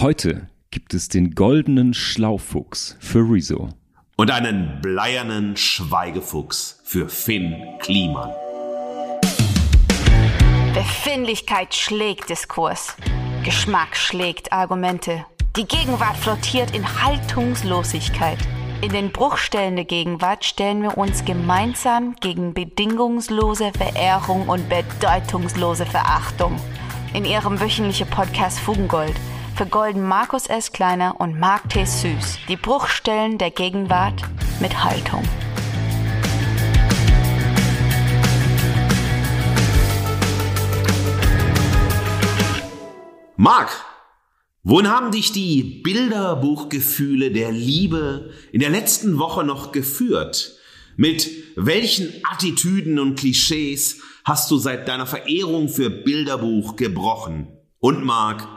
Heute gibt es den goldenen Schlaufuchs für Rezo. Und einen bleiernen Schweigefuchs für Finn Kliman. Befindlichkeit schlägt Diskurs. Geschmack schlägt Argumente. Die Gegenwart flottiert in Haltungslosigkeit. In den Bruchstellen der Gegenwart stellen wir uns gemeinsam gegen bedingungslose Verehrung und bedeutungslose Verachtung. In ihrem wöchentlichen Podcast Fugengold vergolden Markus S. Kleiner und Mark T. Süß die Bruchstellen der Gegenwart mit Haltung. Marc, wohin haben dich die Bilderbuchgefühle der Liebe in der letzten Woche noch geführt? Mit welchen Attitüden und Klischees hast du seit deiner Verehrung für Bilderbuch gebrochen? Und Marc,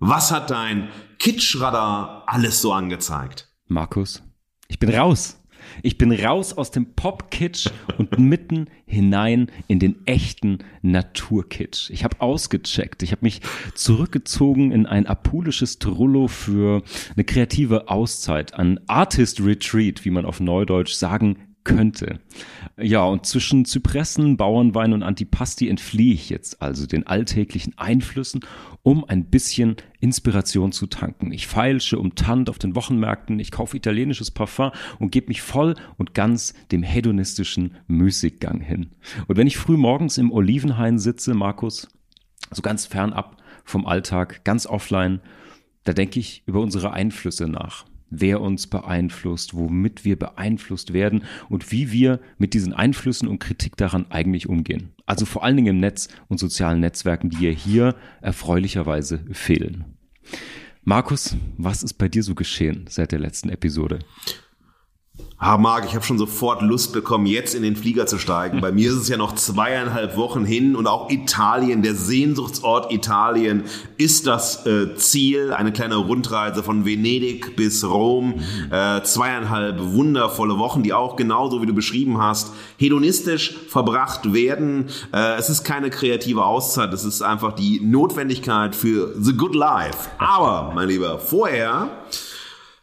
was hat dein Kitschradar alles so angezeigt? Markus, ich bin raus. Ich bin raus aus dem Pop-Kitsch und mitten hinein in den echten Naturkitsch. Ich habe ausgecheckt. Ich habe mich zurückgezogen in ein apulisches Trullo für eine kreative Auszeit, ein Artist Retreat, wie man auf Neudeutsch sagen könnte. Ja, und zwischen Zypressen, Bauernwein und Antipasti entfliehe ich jetzt also den alltäglichen Einflüssen, um ein bisschen Inspiration zu tanken. Ich feilsche um Tant auf den Wochenmärkten, ich kaufe italienisches Parfum und gebe mich voll und ganz dem hedonistischen Müßiggang hin. Und wenn ich früh morgens im Olivenhain sitze, Markus, so ganz fernab vom Alltag, ganz offline, da denke ich über unsere Einflüsse nach wer uns beeinflusst, womit wir beeinflusst werden und wie wir mit diesen Einflüssen und Kritik daran eigentlich umgehen. Also vor allen Dingen im Netz und sozialen Netzwerken, die ja hier erfreulicherweise fehlen. Markus, was ist bei dir so geschehen seit der letzten Episode? Ah, Marc, ich habe schon sofort Lust bekommen, jetzt in den Flieger zu steigen. Bei mir ist es ja noch zweieinhalb Wochen hin und auch Italien, der Sehnsuchtsort Italien, ist das äh, Ziel. Eine kleine Rundreise von Venedig bis Rom. Äh, zweieinhalb wundervolle Wochen, die auch genauso wie du beschrieben hast, hedonistisch verbracht werden. Äh, es ist keine kreative Auszeit, es ist einfach die Notwendigkeit für the good life. Aber, mein Lieber, vorher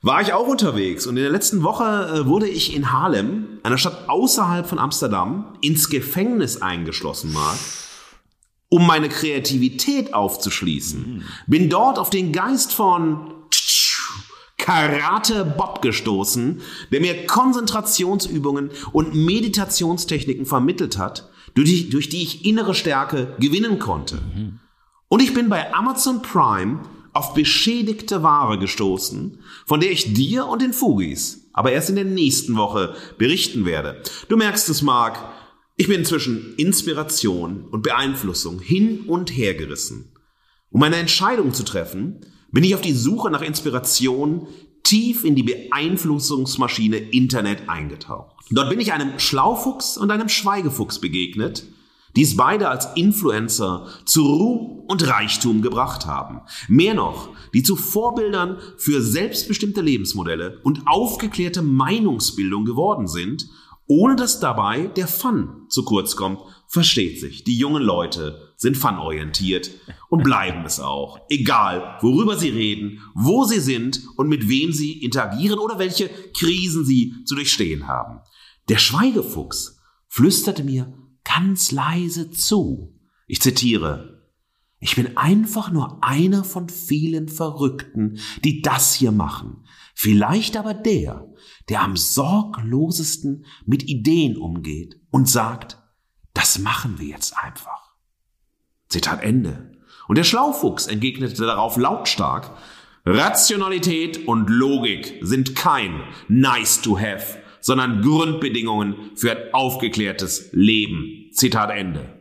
war ich auch unterwegs und in der letzten Woche äh, wurde ich in Haarlem, einer Stadt außerhalb von Amsterdam, ins Gefängnis eingeschlossen, Mark, um meine Kreativität aufzuschließen. Bin dort auf den Geist von Karate Bob gestoßen, der mir Konzentrationsübungen und Meditationstechniken vermittelt hat, durch die, durch die ich innere Stärke gewinnen konnte. Und ich bin bei Amazon Prime auf beschädigte Ware gestoßen, von der ich dir und den Fugis aber erst in der nächsten Woche berichten werde. Du merkst es, Marc, ich bin zwischen Inspiration und Beeinflussung hin und her gerissen. Um eine Entscheidung zu treffen, bin ich auf die Suche nach Inspiration tief in die Beeinflussungsmaschine Internet eingetaucht. Dort bin ich einem Schlaufuchs und einem Schweigefuchs begegnet, die es beide als Influencer zu Ruhm und Reichtum gebracht haben. Mehr noch, die zu Vorbildern für selbstbestimmte Lebensmodelle und aufgeklärte Meinungsbildung geworden sind, ohne dass dabei der Fun zu kurz kommt, versteht sich. Die jungen Leute sind funorientiert und bleiben es auch. Egal, worüber sie reden, wo sie sind und mit wem sie interagieren oder welche Krisen sie zu durchstehen haben. Der Schweigefuchs flüsterte mir ganz leise zu. Ich zitiere, ich bin einfach nur einer von vielen Verrückten, die das hier machen. Vielleicht aber der, der am sorglosesten mit Ideen umgeht und sagt, das machen wir jetzt einfach. Zitat Ende. Und der Schlaufuchs entgegnete darauf lautstark, Rationalität und Logik sind kein nice to have, sondern Grundbedingungen für ein aufgeklärtes Leben. Zitat Ende.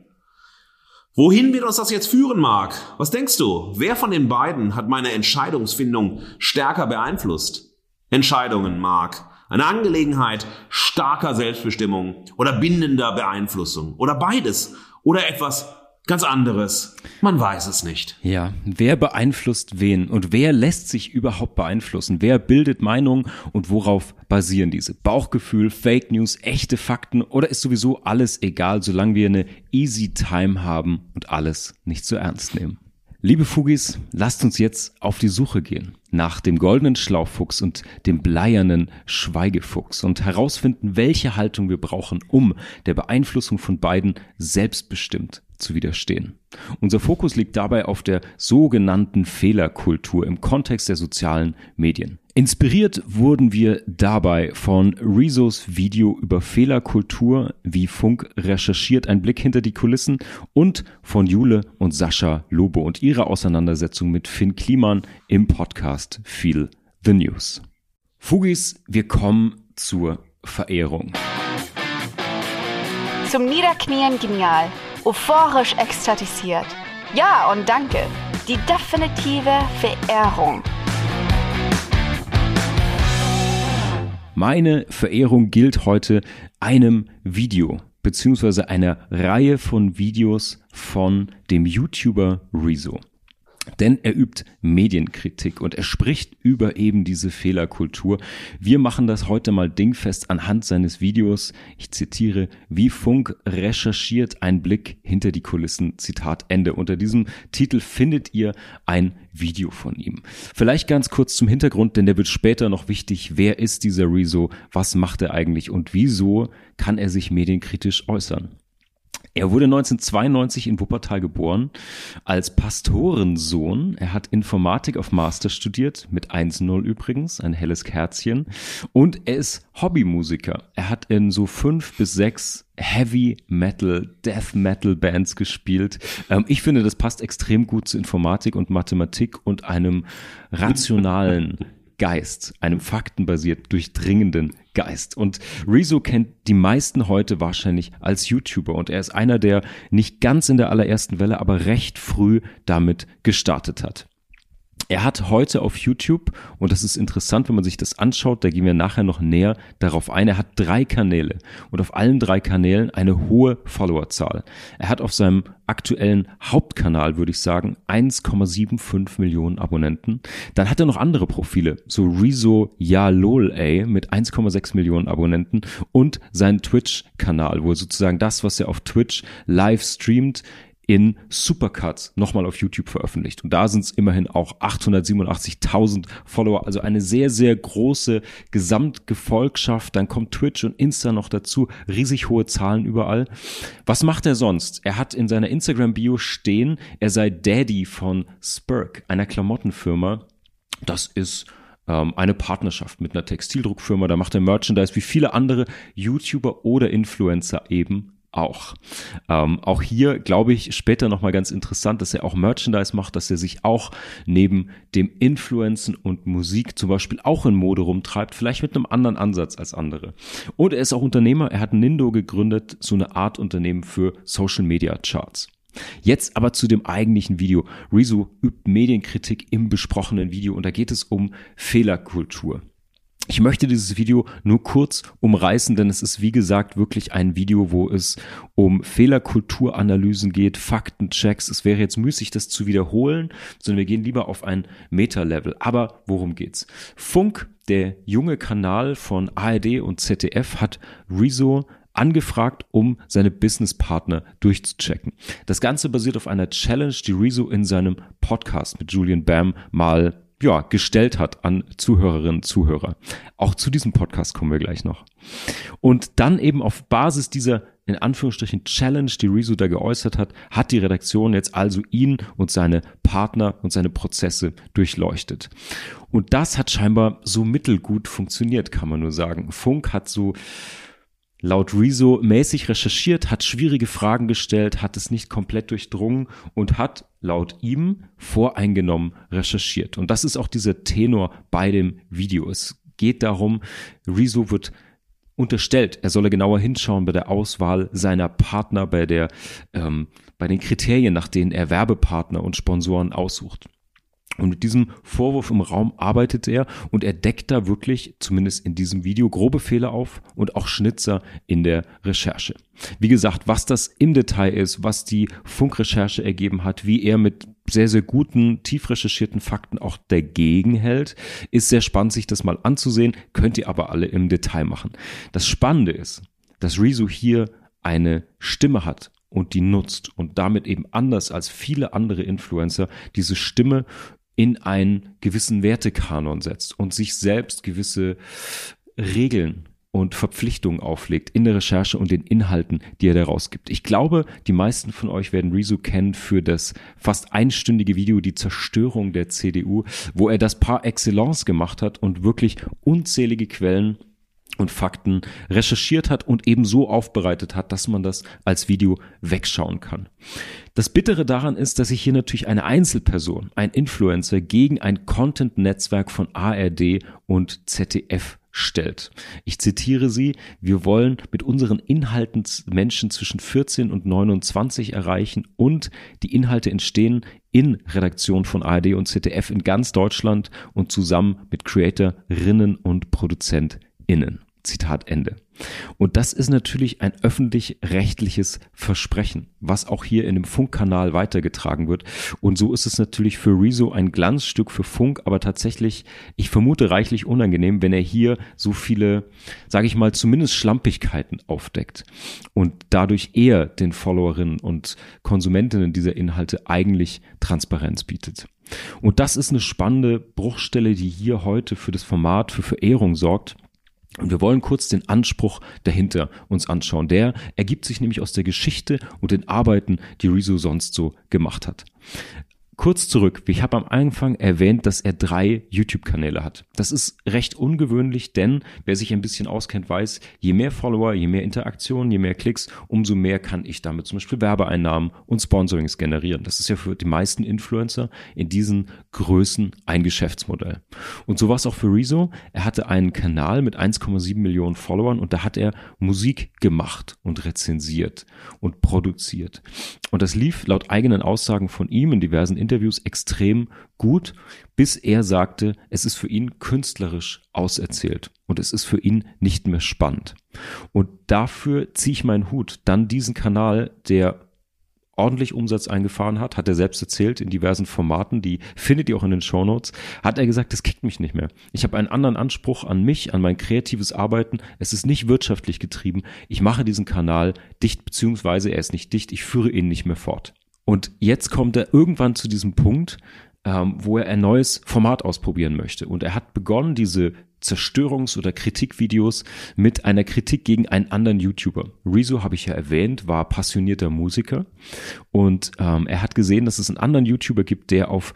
Wohin wird uns das jetzt führen, Marc? Was denkst du? Wer von den beiden hat meine Entscheidungsfindung stärker beeinflusst? Entscheidungen, Marc. Eine Angelegenheit starker Selbstbestimmung oder bindender Beeinflussung oder beides oder etwas ganz anderes. Man weiß es nicht. Ja, wer beeinflusst wen und wer lässt sich überhaupt beeinflussen? Wer bildet Meinungen und worauf basieren diese? Bauchgefühl, Fake News, echte Fakten oder ist sowieso alles egal, solange wir eine easy time haben und alles nicht zu ernst nehmen? Liebe Fugis, lasst uns jetzt auf die Suche gehen nach dem goldenen Schlaufuchs und dem bleiernen Schweigefuchs und herausfinden, welche Haltung wir brauchen, um der Beeinflussung von beiden selbstbestimmt zu widerstehen. Unser Fokus liegt dabei auf der sogenannten Fehlerkultur im Kontext der sozialen Medien. Inspiriert wurden wir dabei von Rezos Video über Fehlerkultur, wie Funk recherchiert, ein Blick hinter die Kulissen und von Jule und Sascha Lobo und ihrer Auseinandersetzung mit Finn Kliman im Podcast Feel the News. Fugis, wir kommen zur Verehrung. Zum Niederknien genial, euphorisch ekstatisiert. Ja und danke. Die definitive Verehrung. Meine Verehrung gilt heute einem Video beziehungsweise einer Reihe von Videos von dem YouTuber Rezo. Denn er übt Medienkritik und er spricht über eben diese Fehlerkultur. Wir machen das heute mal dingfest anhand seines Videos. Ich zitiere, wie Funk recherchiert ein Blick hinter die Kulissen. Zitat Ende. Unter diesem Titel findet ihr ein Video von ihm. Vielleicht ganz kurz zum Hintergrund, denn der wird später noch wichtig. Wer ist dieser Rezo? Was macht er eigentlich? Und wieso kann er sich medienkritisch äußern? Er wurde 1992 in Wuppertal geboren, als Pastorensohn. Er hat Informatik auf Master studiert, mit 1-0 übrigens, ein helles Kerzchen. Und er ist Hobbymusiker. Er hat in so fünf bis sechs Heavy Metal, Death Metal Bands gespielt. Ähm, ich finde, das passt extrem gut zu Informatik und Mathematik und einem rationalen Geist, einem faktenbasiert durchdringenden Geist. Und Rezo kennt die meisten heute wahrscheinlich als YouTuber und er ist einer, der nicht ganz in der allerersten Welle, aber recht früh damit gestartet hat. Er hat heute auf YouTube, und das ist interessant, wenn man sich das anschaut, da gehen wir nachher noch näher darauf ein, er hat drei Kanäle und auf allen drei Kanälen eine hohe Followerzahl. Er hat auf seinem aktuellen Hauptkanal, würde ich sagen, 1,75 Millionen Abonnenten. Dann hat er noch andere Profile, so Rezo Ja Lol A mit 1,6 Millionen Abonnenten und seinen Twitch-Kanal, wo sozusagen das, was er auf Twitch live streamt, in Supercuts nochmal auf YouTube veröffentlicht. Und da sind es immerhin auch 887.000 Follower, also eine sehr, sehr große Gesamtgefolgschaft. Dann kommt Twitch und Insta noch dazu, riesig hohe Zahlen überall. Was macht er sonst? Er hat in seiner Instagram-Bio stehen, er sei Daddy von Spurk, einer Klamottenfirma. Das ist ähm, eine Partnerschaft mit einer Textildruckfirma. Da macht er Merchandise wie viele andere YouTuber oder Influencer eben auch. Ähm, auch hier glaube ich später nochmal ganz interessant, dass er auch Merchandise macht, dass er sich auch neben dem Influencen und Musik zum Beispiel auch in Mode rumtreibt, vielleicht mit einem anderen Ansatz als andere. Und er ist auch Unternehmer, er hat Nindo gegründet, so eine Art Unternehmen für Social Media Charts. Jetzt aber zu dem eigentlichen Video. Rezo übt Medienkritik im besprochenen Video und da geht es um Fehlerkultur. Ich möchte dieses Video nur kurz umreißen, denn es ist wie gesagt wirklich ein Video, wo es um Fehlerkulturanalysen geht, Faktenchecks. Es wäre jetzt müßig, das zu wiederholen, sondern wir gehen lieber auf ein Meta-Level. Aber worum geht's? Funk, der junge Kanal von ARD und ZDF, hat Rezo angefragt, um seine Businesspartner durchzuchecken. Das Ganze basiert auf einer Challenge, die Rezo in seinem Podcast mit Julian Bam mal ja, gestellt hat an Zuhörerinnen und Zuhörer. Auch zu diesem Podcast kommen wir gleich noch. Und dann eben auf Basis dieser in Anführungsstrichen Challenge, die Rezo da geäußert hat, hat die Redaktion jetzt also ihn und seine Partner und seine Prozesse durchleuchtet. Und das hat scheinbar so mittelgut funktioniert, kann man nur sagen. Funk hat so laut Rezo mäßig recherchiert, hat schwierige Fragen gestellt, hat es nicht komplett durchdrungen und hat laut ihm voreingenommen recherchiert. Und das ist auch dieser Tenor bei dem Video. Es geht darum, Rezo wird unterstellt, er solle genauer hinschauen bei der Auswahl seiner Partner, bei der, ähm, bei den Kriterien, nach denen er Werbepartner und Sponsoren aussucht. Und mit diesem Vorwurf im Raum arbeitet er und er deckt da wirklich, zumindest in diesem Video, grobe Fehler auf und auch Schnitzer in der Recherche. Wie gesagt, was das im Detail ist, was die Funkrecherche ergeben hat, wie er mit sehr, sehr guten, tief recherchierten Fakten auch dagegen hält, ist sehr spannend, sich das mal anzusehen, könnt ihr aber alle im Detail machen. Das Spannende ist, dass Rezo hier eine Stimme hat und die nutzt und damit eben anders als viele andere Influencer diese Stimme in einen gewissen Wertekanon setzt und sich selbst gewisse Regeln und Verpflichtungen auflegt in der Recherche und den Inhalten, die er daraus gibt. Ich glaube, die meisten von euch werden Rezo kennen für das fast einstündige Video Die Zerstörung der CDU, wo er das par excellence gemacht hat und wirklich unzählige Quellen und Fakten recherchiert hat und eben so aufbereitet hat, dass man das als Video wegschauen kann. Das Bittere daran ist, dass sich hier natürlich eine Einzelperson, ein Influencer gegen ein Content-Netzwerk von ARD und ZDF stellt. Ich zitiere sie, wir wollen mit unseren Inhalten Menschen zwischen 14 und 29 erreichen und die Inhalte entstehen in Redaktion von ARD und ZDF in ganz Deutschland und zusammen mit Creatorinnen und ProduzentInnen. Zitat Ende. Und das ist natürlich ein öffentlich-rechtliches Versprechen, was auch hier in dem Funkkanal weitergetragen wird. Und so ist es natürlich für Rezo ein Glanzstück für Funk, aber tatsächlich, ich vermute, reichlich unangenehm, wenn er hier so viele, sage ich mal, zumindest Schlampigkeiten aufdeckt und dadurch eher den Followerinnen und Konsumentinnen dieser Inhalte eigentlich Transparenz bietet. Und das ist eine spannende Bruchstelle, die hier heute für das Format für Verehrung sorgt und wir wollen kurz den Anspruch dahinter uns anschauen. Der ergibt sich nämlich aus der Geschichte und den Arbeiten, die Rezo sonst so gemacht hat. Kurz zurück, ich habe am Anfang erwähnt, dass er drei YouTube-Kanäle hat. Das ist recht ungewöhnlich, denn wer sich ein bisschen auskennt, weiß, je mehr Follower, je mehr Interaktionen, je mehr Klicks, umso mehr kann ich damit zum Beispiel Werbeeinnahmen und Sponsorings generieren. Das ist ja für die meisten Influencer in diesen Größen ein Geschäftsmodell. Und so war es auch für Rezo. Er hatte einen Kanal mit 1,7 Millionen Followern und da hat er Musik gemacht und rezensiert und produziert. Und das lief laut eigenen Aussagen von ihm in diversen Interviews extrem gut, bis er sagte, es ist für ihn künstlerisch auserzählt und es ist für ihn nicht mehr spannend. Und dafür ziehe ich meinen Hut, dann diesen Kanal, der ordentlich Umsatz eingefahren hat, hat er selbst erzählt in diversen Formaten, die findet ihr auch in den Shownotes, hat er gesagt, das kickt mich nicht mehr. Ich habe einen anderen Anspruch an mich, an mein kreatives Arbeiten. Es ist nicht wirtschaftlich getrieben. Ich mache diesen Kanal dicht, beziehungsweise er ist nicht dicht, ich führe ihn nicht mehr fort. Und jetzt kommt er irgendwann zu diesem Punkt, ähm, wo er ein neues Format ausprobieren möchte. Und er hat begonnen, diese Zerstörungs- oder Kritikvideos mit einer Kritik gegen einen anderen YouTuber. Rezo, habe ich ja erwähnt, war passionierter Musiker und ähm, er hat gesehen, dass es einen anderen YouTuber gibt, der auf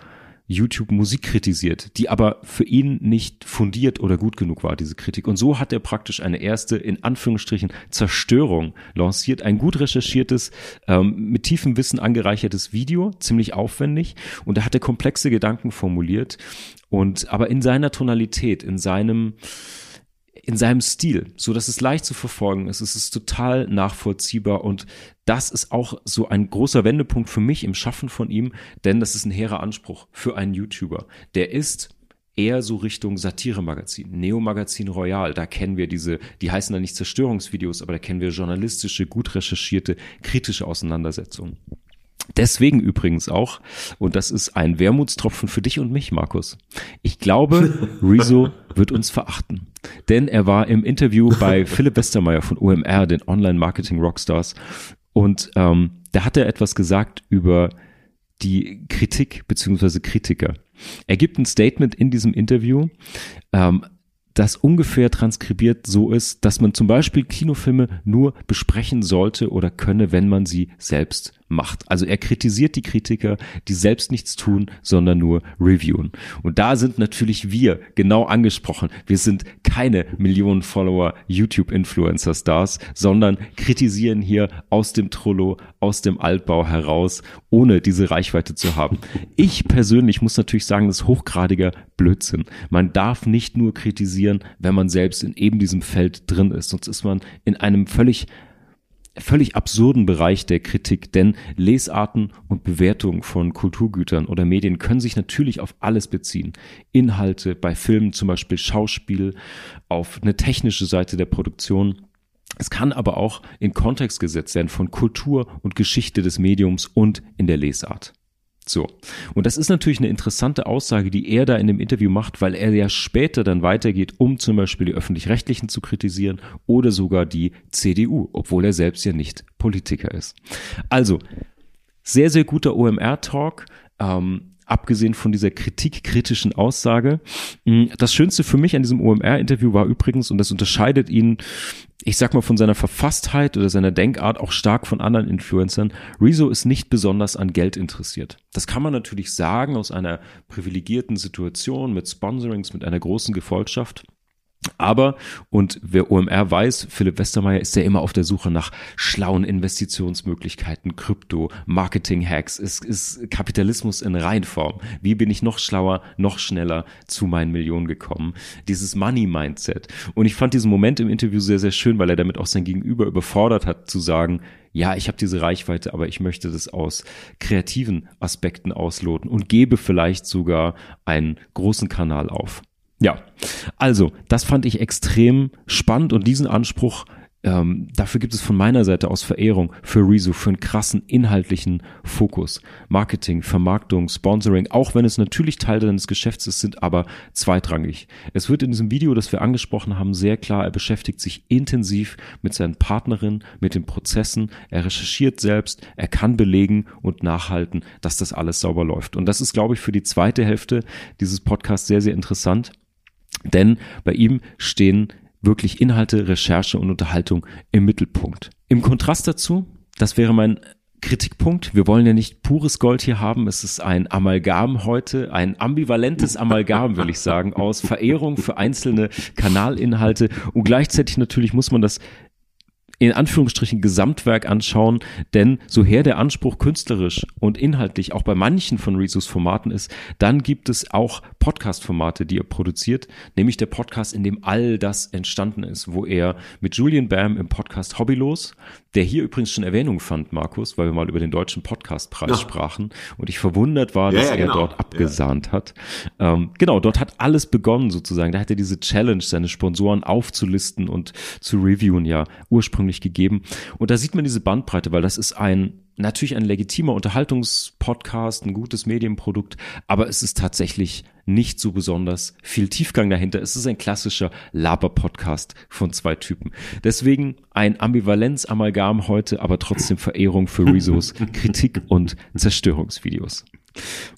YouTube Musik kritisiert, die aber für ihn nicht fundiert oder gut genug war, diese Kritik. Und so hat er praktisch eine erste, in Anführungsstrichen, Zerstörung lanciert. Ein gut recherchiertes, ähm, mit tiefem Wissen angereichertes Video, ziemlich aufwendig. Und da hat er komplexe Gedanken formuliert. Und aber in seiner Tonalität, in seinem, in seinem Stil, so dass es leicht zu verfolgen ist. Es ist total nachvollziehbar und das ist auch so ein großer Wendepunkt für mich im Schaffen von ihm, denn das ist ein hehrer Anspruch für einen YouTuber. Der ist eher so Richtung Satire-Magazin, Neo-Magazin Royal. Da kennen wir diese, die heißen da nicht Zerstörungsvideos, aber da kennen wir journalistische, gut recherchierte, kritische Auseinandersetzungen. Deswegen übrigens auch, und das ist ein Wermutstropfen für dich und mich, Markus. Ich glaube, Rezo wird uns verachten. Denn er war im Interview bei Philipp Westermeier von OMR, den Online-Marketing-Rockstars, und ähm, da hat er etwas gesagt über die Kritik beziehungsweise Kritiker. Er gibt ein Statement in diesem Interview, ähm, das ungefähr transkribiert so ist, dass man zum Beispiel Kinofilme nur besprechen sollte oder könne, wenn man sie selbst macht. Also er kritisiert die Kritiker, die selbst nichts tun, sondern nur reviewen. Und da sind natürlich wir genau angesprochen. Wir sind keine Millionen Follower YouTube-Influencer Stars, sondern kritisieren hier aus dem Trollo, aus dem Altbau heraus, ohne diese Reichweite zu haben. Ich persönlich muss natürlich sagen, das ist hochgradiger Blödsinn. Man darf nicht nur kritisieren, wenn man selbst in eben diesem Feld drin ist, sonst ist man in einem völlig völlig absurden Bereich der Kritik, denn Lesarten und Bewertungen von Kulturgütern oder Medien können sich natürlich auf alles beziehen. Inhalte bei Filmen, zum Beispiel Schauspiel, auf eine technische Seite der Produktion. Es kann aber auch in Kontext gesetzt werden von Kultur und Geschichte des Mediums und in der Lesart. So. Und das ist natürlich eine interessante Aussage, die er da in dem Interview macht, weil er ja später dann weitergeht, um zum Beispiel die Öffentlich-Rechtlichen zu kritisieren oder sogar die CDU, obwohl er selbst ja nicht Politiker ist. Also, sehr, sehr guter OMR-Talk. Ähm, abgesehen von dieser kritikkritischen Aussage. Mm, das Schönste für mich an diesem OMR-Interview war übrigens, und das unterscheidet ihn, ich sag mal, von seiner Verfasstheit oder seiner Denkart auch stark von anderen Influencern. Rezo ist nicht besonders an Geld interessiert. Das kann man natürlich sagen aus einer privilegierten Situation mit Sponsorings, mit einer großen Gefolgschaft. Aber, und wer OMR weiß, Philipp Westermeier ist ja immer auf der Suche nach schlauen Investitionsmöglichkeiten, Krypto, Marketing-Hacks, ist, ist Kapitalismus in Reinform. Wie bin ich noch schlauer, noch schneller zu meinen Millionen gekommen? Dieses Money-Mindset. Und ich fand diesen Moment im Interview sehr, sehr schön, weil er damit auch sein Gegenüber überfordert hat, zu sagen, ja, ich habe diese Reichweite, aber ich möchte das aus kreativen Aspekten ausloten und gebe vielleicht sogar einen großen Kanal auf. Ja, also das fand ich extrem spannend und diesen Anspruch, ähm, dafür gibt es von meiner Seite aus Verehrung für Rezo, für einen krassen inhaltlichen Fokus. Marketing, Vermarktung, Sponsoring, auch wenn es natürlich Teil deines Geschäfts ist, sind aber zweitrangig. Es wird in diesem Video, das wir angesprochen haben, sehr klar, er beschäftigt sich intensiv mit seinen Partnerinnen, mit den Prozessen, er recherchiert selbst, er kann belegen und nachhalten, dass das alles sauber läuft. Und das ist, glaube ich, für die zweite Hälfte dieses Podcasts sehr, sehr interessant denn bei ihm stehen wirklich Inhalte, Recherche und Unterhaltung im Mittelpunkt. Im Kontrast dazu, das wäre mein Kritikpunkt. Wir wollen ja nicht pures Gold hier haben. Es ist ein Amalgam heute, ein ambivalentes Amalgam, will ich sagen, aus Verehrung für einzelne Kanalinhalte. Und gleichzeitig natürlich muss man das in Anführungsstrichen Gesamtwerk anschauen, denn so her der Anspruch künstlerisch und inhaltlich auch bei manchen von Rezos Formaten ist, dann gibt es auch Podcast-Formate, die er produziert, nämlich der Podcast, in dem all das entstanden ist, wo er mit Julian Bam im Podcast Hobbylos, der hier übrigens schon Erwähnung fand, Markus, weil wir mal über den deutschen Podcastpreis ja. sprachen und ich verwundert war, dass ja, ja, genau. er dort abgesahnt hat. Ähm, genau, dort hat alles begonnen sozusagen. Da hat er diese Challenge, seine Sponsoren aufzulisten und zu reviewen, ja, ursprünglich gegeben. Und da sieht man diese Bandbreite, weil das ist ein natürlich ein legitimer Unterhaltungspodcast, ein gutes Medienprodukt, aber es ist tatsächlich nicht so besonders viel Tiefgang dahinter. Es ist ein klassischer Laber-Podcast von zwei Typen. Deswegen ein Ambivalenz-Amalgam heute, aber trotzdem Verehrung für Rezos Kritik- und Zerstörungsvideos.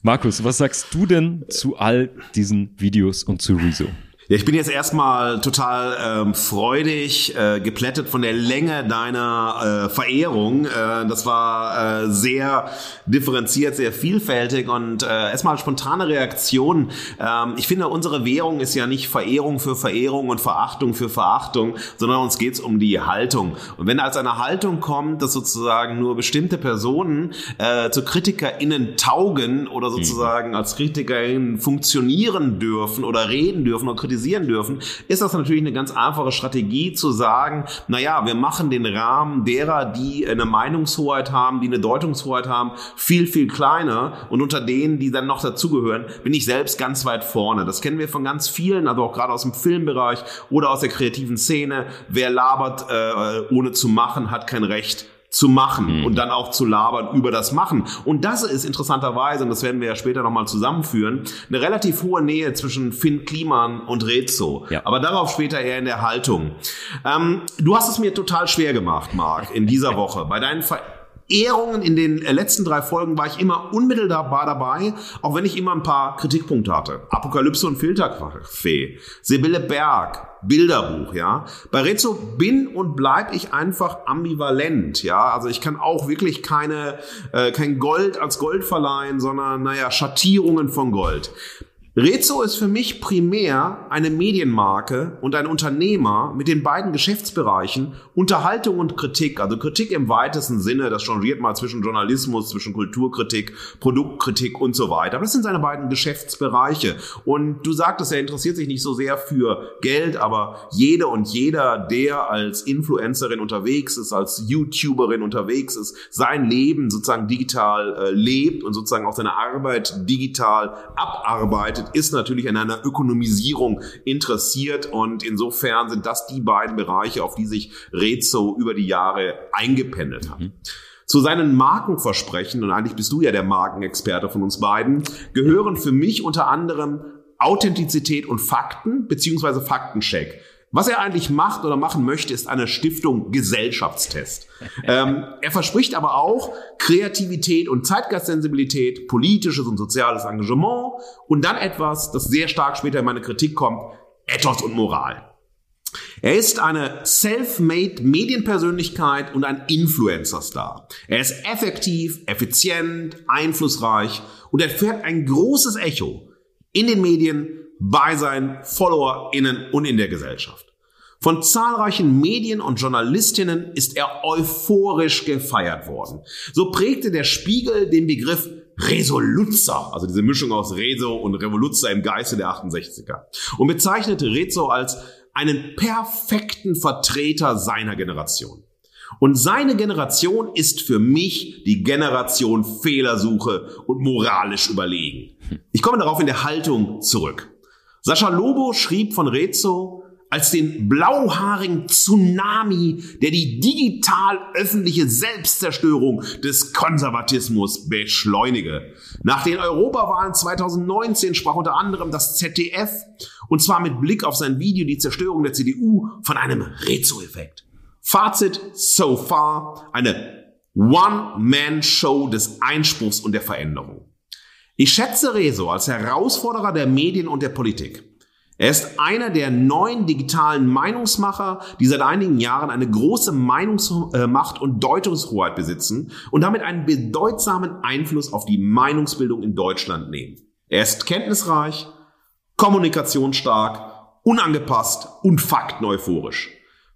Markus, was sagst du denn zu all diesen Videos und zu Rezo? Ja, ich bin jetzt erstmal total ähm, freudig, äh, geplättet von der Länge deiner äh, Verehrung. Äh, das war äh, sehr differenziert, sehr vielfältig und äh, erstmal spontane Reaktion. Ähm, ich finde, unsere Währung ist ja nicht Verehrung für Verehrung und Verachtung für Verachtung, sondern uns geht's um die Haltung. Und wenn als eine Haltung kommt, dass sozusagen nur bestimmte Personen äh, zu KritikerInnen taugen oder mhm. sozusagen als KritikerInnen funktionieren dürfen oder reden dürfen und kritisieren, dürfen, ist das natürlich eine ganz einfache Strategie zu sagen, naja, wir machen den Rahmen derer, die eine Meinungshoheit haben, die eine Deutungshoheit haben, viel, viel kleiner und unter denen, die dann noch dazugehören, bin ich selbst ganz weit vorne. Das kennen wir von ganz vielen, also auch gerade aus dem Filmbereich oder aus der kreativen Szene. Wer labert, äh, ohne zu machen, hat kein Recht zu machen mhm. und dann auch zu labern über das Machen. Und das ist interessanterweise, und das werden wir ja später nochmal zusammenführen, eine relativ hohe Nähe zwischen Finn Kliman und Rezo. Ja. Aber darauf später eher in der Haltung. Ähm, du hast es mir total schwer gemacht, Marc, in dieser Woche. Bei deinen Ver Ehrungen in den letzten drei Folgen war ich immer unmittelbar dabei, auch wenn ich immer ein paar Kritikpunkte hatte. Apokalypse und Filterkaffee, Sibylle Berg, Bilderbuch, ja. Bei Rezzo bin und bleib ich einfach ambivalent, ja. Also ich kann auch wirklich keine, äh, kein Gold als Gold verleihen, sondern, naja, Schattierungen von Gold. Rezo ist für mich primär eine Medienmarke und ein Unternehmer mit den beiden Geschäftsbereichen Unterhaltung und Kritik, also Kritik im weitesten Sinne, das changiert mal zwischen Journalismus, zwischen Kulturkritik, Produktkritik und so weiter. Aber das sind seine beiden Geschäftsbereiche. Und du sagtest, er interessiert sich nicht so sehr für Geld, aber jede und jeder, der als Influencerin unterwegs ist, als YouTuberin unterwegs ist, sein Leben sozusagen digital äh, lebt und sozusagen auch seine Arbeit digital abarbeitet, arbeitet, ist natürlich an einer Ökonomisierung interessiert und insofern sind das die beiden Bereiche, auf die sich Rezo über die Jahre eingependelt hat. Mhm. Zu seinen Markenversprechen, und eigentlich bist du ja der Markenexperte von uns beiden, gehören für mich unter anderem Authentizität und Fakten beziehungsweise Faktencheck. Was er eigentlich macht oder machen möchte, ist eine Stiftung Gesellschaftstest. ähm, er verspricht aber auch Kreativität und Zeitgeistsensibilität, politisches und soziales Engagement und dann etwas, das sehr stark später in meine Kritik kommt, Ethos und Moral. Er ist eine self-made Medienpersönlichkeit und ein Influencer-Star. Er ist effektiv, effizient, einflussreich und erfährt ein großes Echo in den Medien, bei seinen FollowerInnen und in der Gesellschaft. Von zahlreichen Medien und Journalistinnen ist er euphorisch gefeiert worden. So prägte der Spiegel den Begriff Resoluzzer, also diese Mischung aus Rezo und Revoluzzer im Geiste der 68er, und bezeichnete Rezo als einen perfekten Vertreter seiner Generation. Und seine Generation ist für mich die Generation Fehlersuche und moralisch überlegen. Ich komme darauf in der Haltung zurück. Sascha Lobo schrieb von Rezo als den blauhaarigen Tsunami, der die digital öffentliche Selbstzerstörung des Konservatismus beschleunige. Nach den Europawahlen 2019 sprach unter anderem das ZDF, und zwar mit Blick auf sein Video Die Zerstörung der CDU, von einem Rezo-Effekt. Fazit so far, eine One-Man-Show des Einspruchs und der Veränderung. Ich schätze Rezo als Herausforderer der Medien und der Politik. Er ist einer der neuen digitalen Meinungsmacher, die seit einigen Jahren eine große Meinungsmacht und Deutungshoheit besitzen und damit einen bedeutsamen Einfluss auf die Meinungsbildung in Deutschland nehmen. Er ist kenntnisreich, kommunikationsstark, unangepasst und fakteneuphorisch.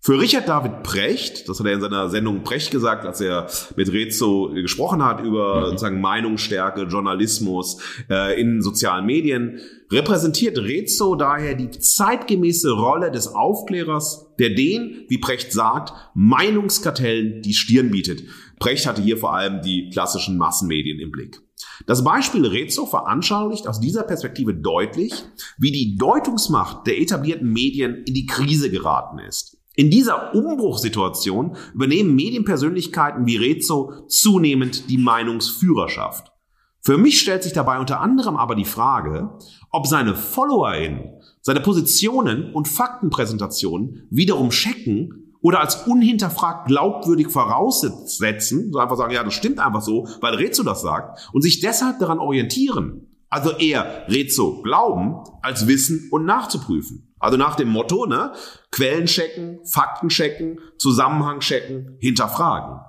Für Richard David Precht, das hat er in seiner Sendung Precht gesagt, als er mit Rezo gesprochen hat über mhm. sozusagen Meinungsstärke, Journalismus äh, in sozialen Medien, repräsentiert Rezo daher die zeitgemäße Rolle des Aufklärers, der den, wie Precht sagt, Meinungskartellen die Stirn bietet. Precht hatte hier vor allem die klassischen Massenmedien im Blick. Das Beispiel Rezo veranschaulicht aus dieser Perspektive deutlich, wie die Deutungsmacht der etablierten Medien in die Krise geraten ist. In dieser Umbruchssituation übernehmen Medienpersönlichkeiten wie Rezo zunehmend die Meinungsführerschaft. Für mich stellt sich dabei unter anderem aber die Frage, ob seine FollowerInnen seine Positionen und Faktenpräsentationen wiederum checken oder als unhinterfragt glaubwürdig voraussetzen, so einfach sagen, ja, das stimmt einfach so, weil Rezo das sagt, und sich deshalb daran orientieren. Also eher Rezo glauben, als wissen und nachzuprüfen. Also nach dem Motto, ne, Quellen checken, Fakten checken, Zusammenhang checken, hinterfragen.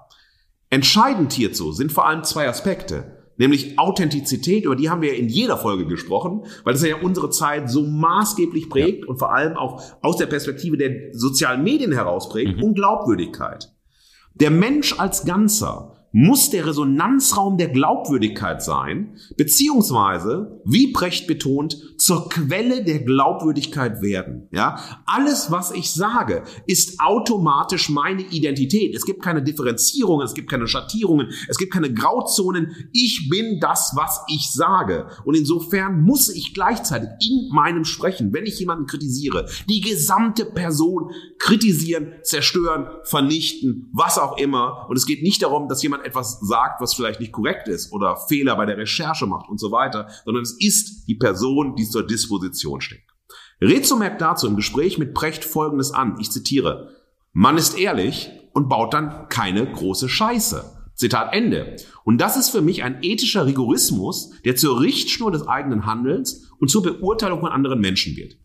Entscheidend hierzu sind vor allem zwei Aspekte, nämlich Authentizität, über die haben wir in jeder Folge gesprochen, weil das ja unsere Zeit so maßgeblich prägt ja. und vor allem auch aus der Perspektive der sozialen Medien heraus prägt mhm. und Glaubwürdigkeit. Der Mensch als Ganzer muss der Resonanzraum der Glaubwürdigkeit sein, beziehungsweise, wie Brecht betont, zur Quelle der Glaubwürdigkeit werden. Ja, alles, was ich sage, ist automatisch meine Identität. Es gibt keine Differenzierungen, es gibt keine Schattierungen, es gibt keine Grauzonen. Ich bin das, was ich sage. Und insofern muss ich gleichzeitig in meinem Sprechen, wenn ich jemanden kritisiere, die gesamte Person kritisieren, zerstören, vernichten, was auch immer. Und es geht nicht darum, dass jemand etwas sagt, was vielleicht nicht korrekt ist oder Fehler bei der Recherche macht und so weiter, sondern es ist die Person, die zur Disposition steht. Rezo merkt dazu im Gespräch mit Precht Folgendes an. Ich zitiere. Man ist ehrlich und baut dann keine große Scheiße. Zitat Ende. Und das ist für mich ein ethischer Rigorismus, der zur Richtschnur des eigenen Handelns und zur Beurteilung von anderen Menschen wird.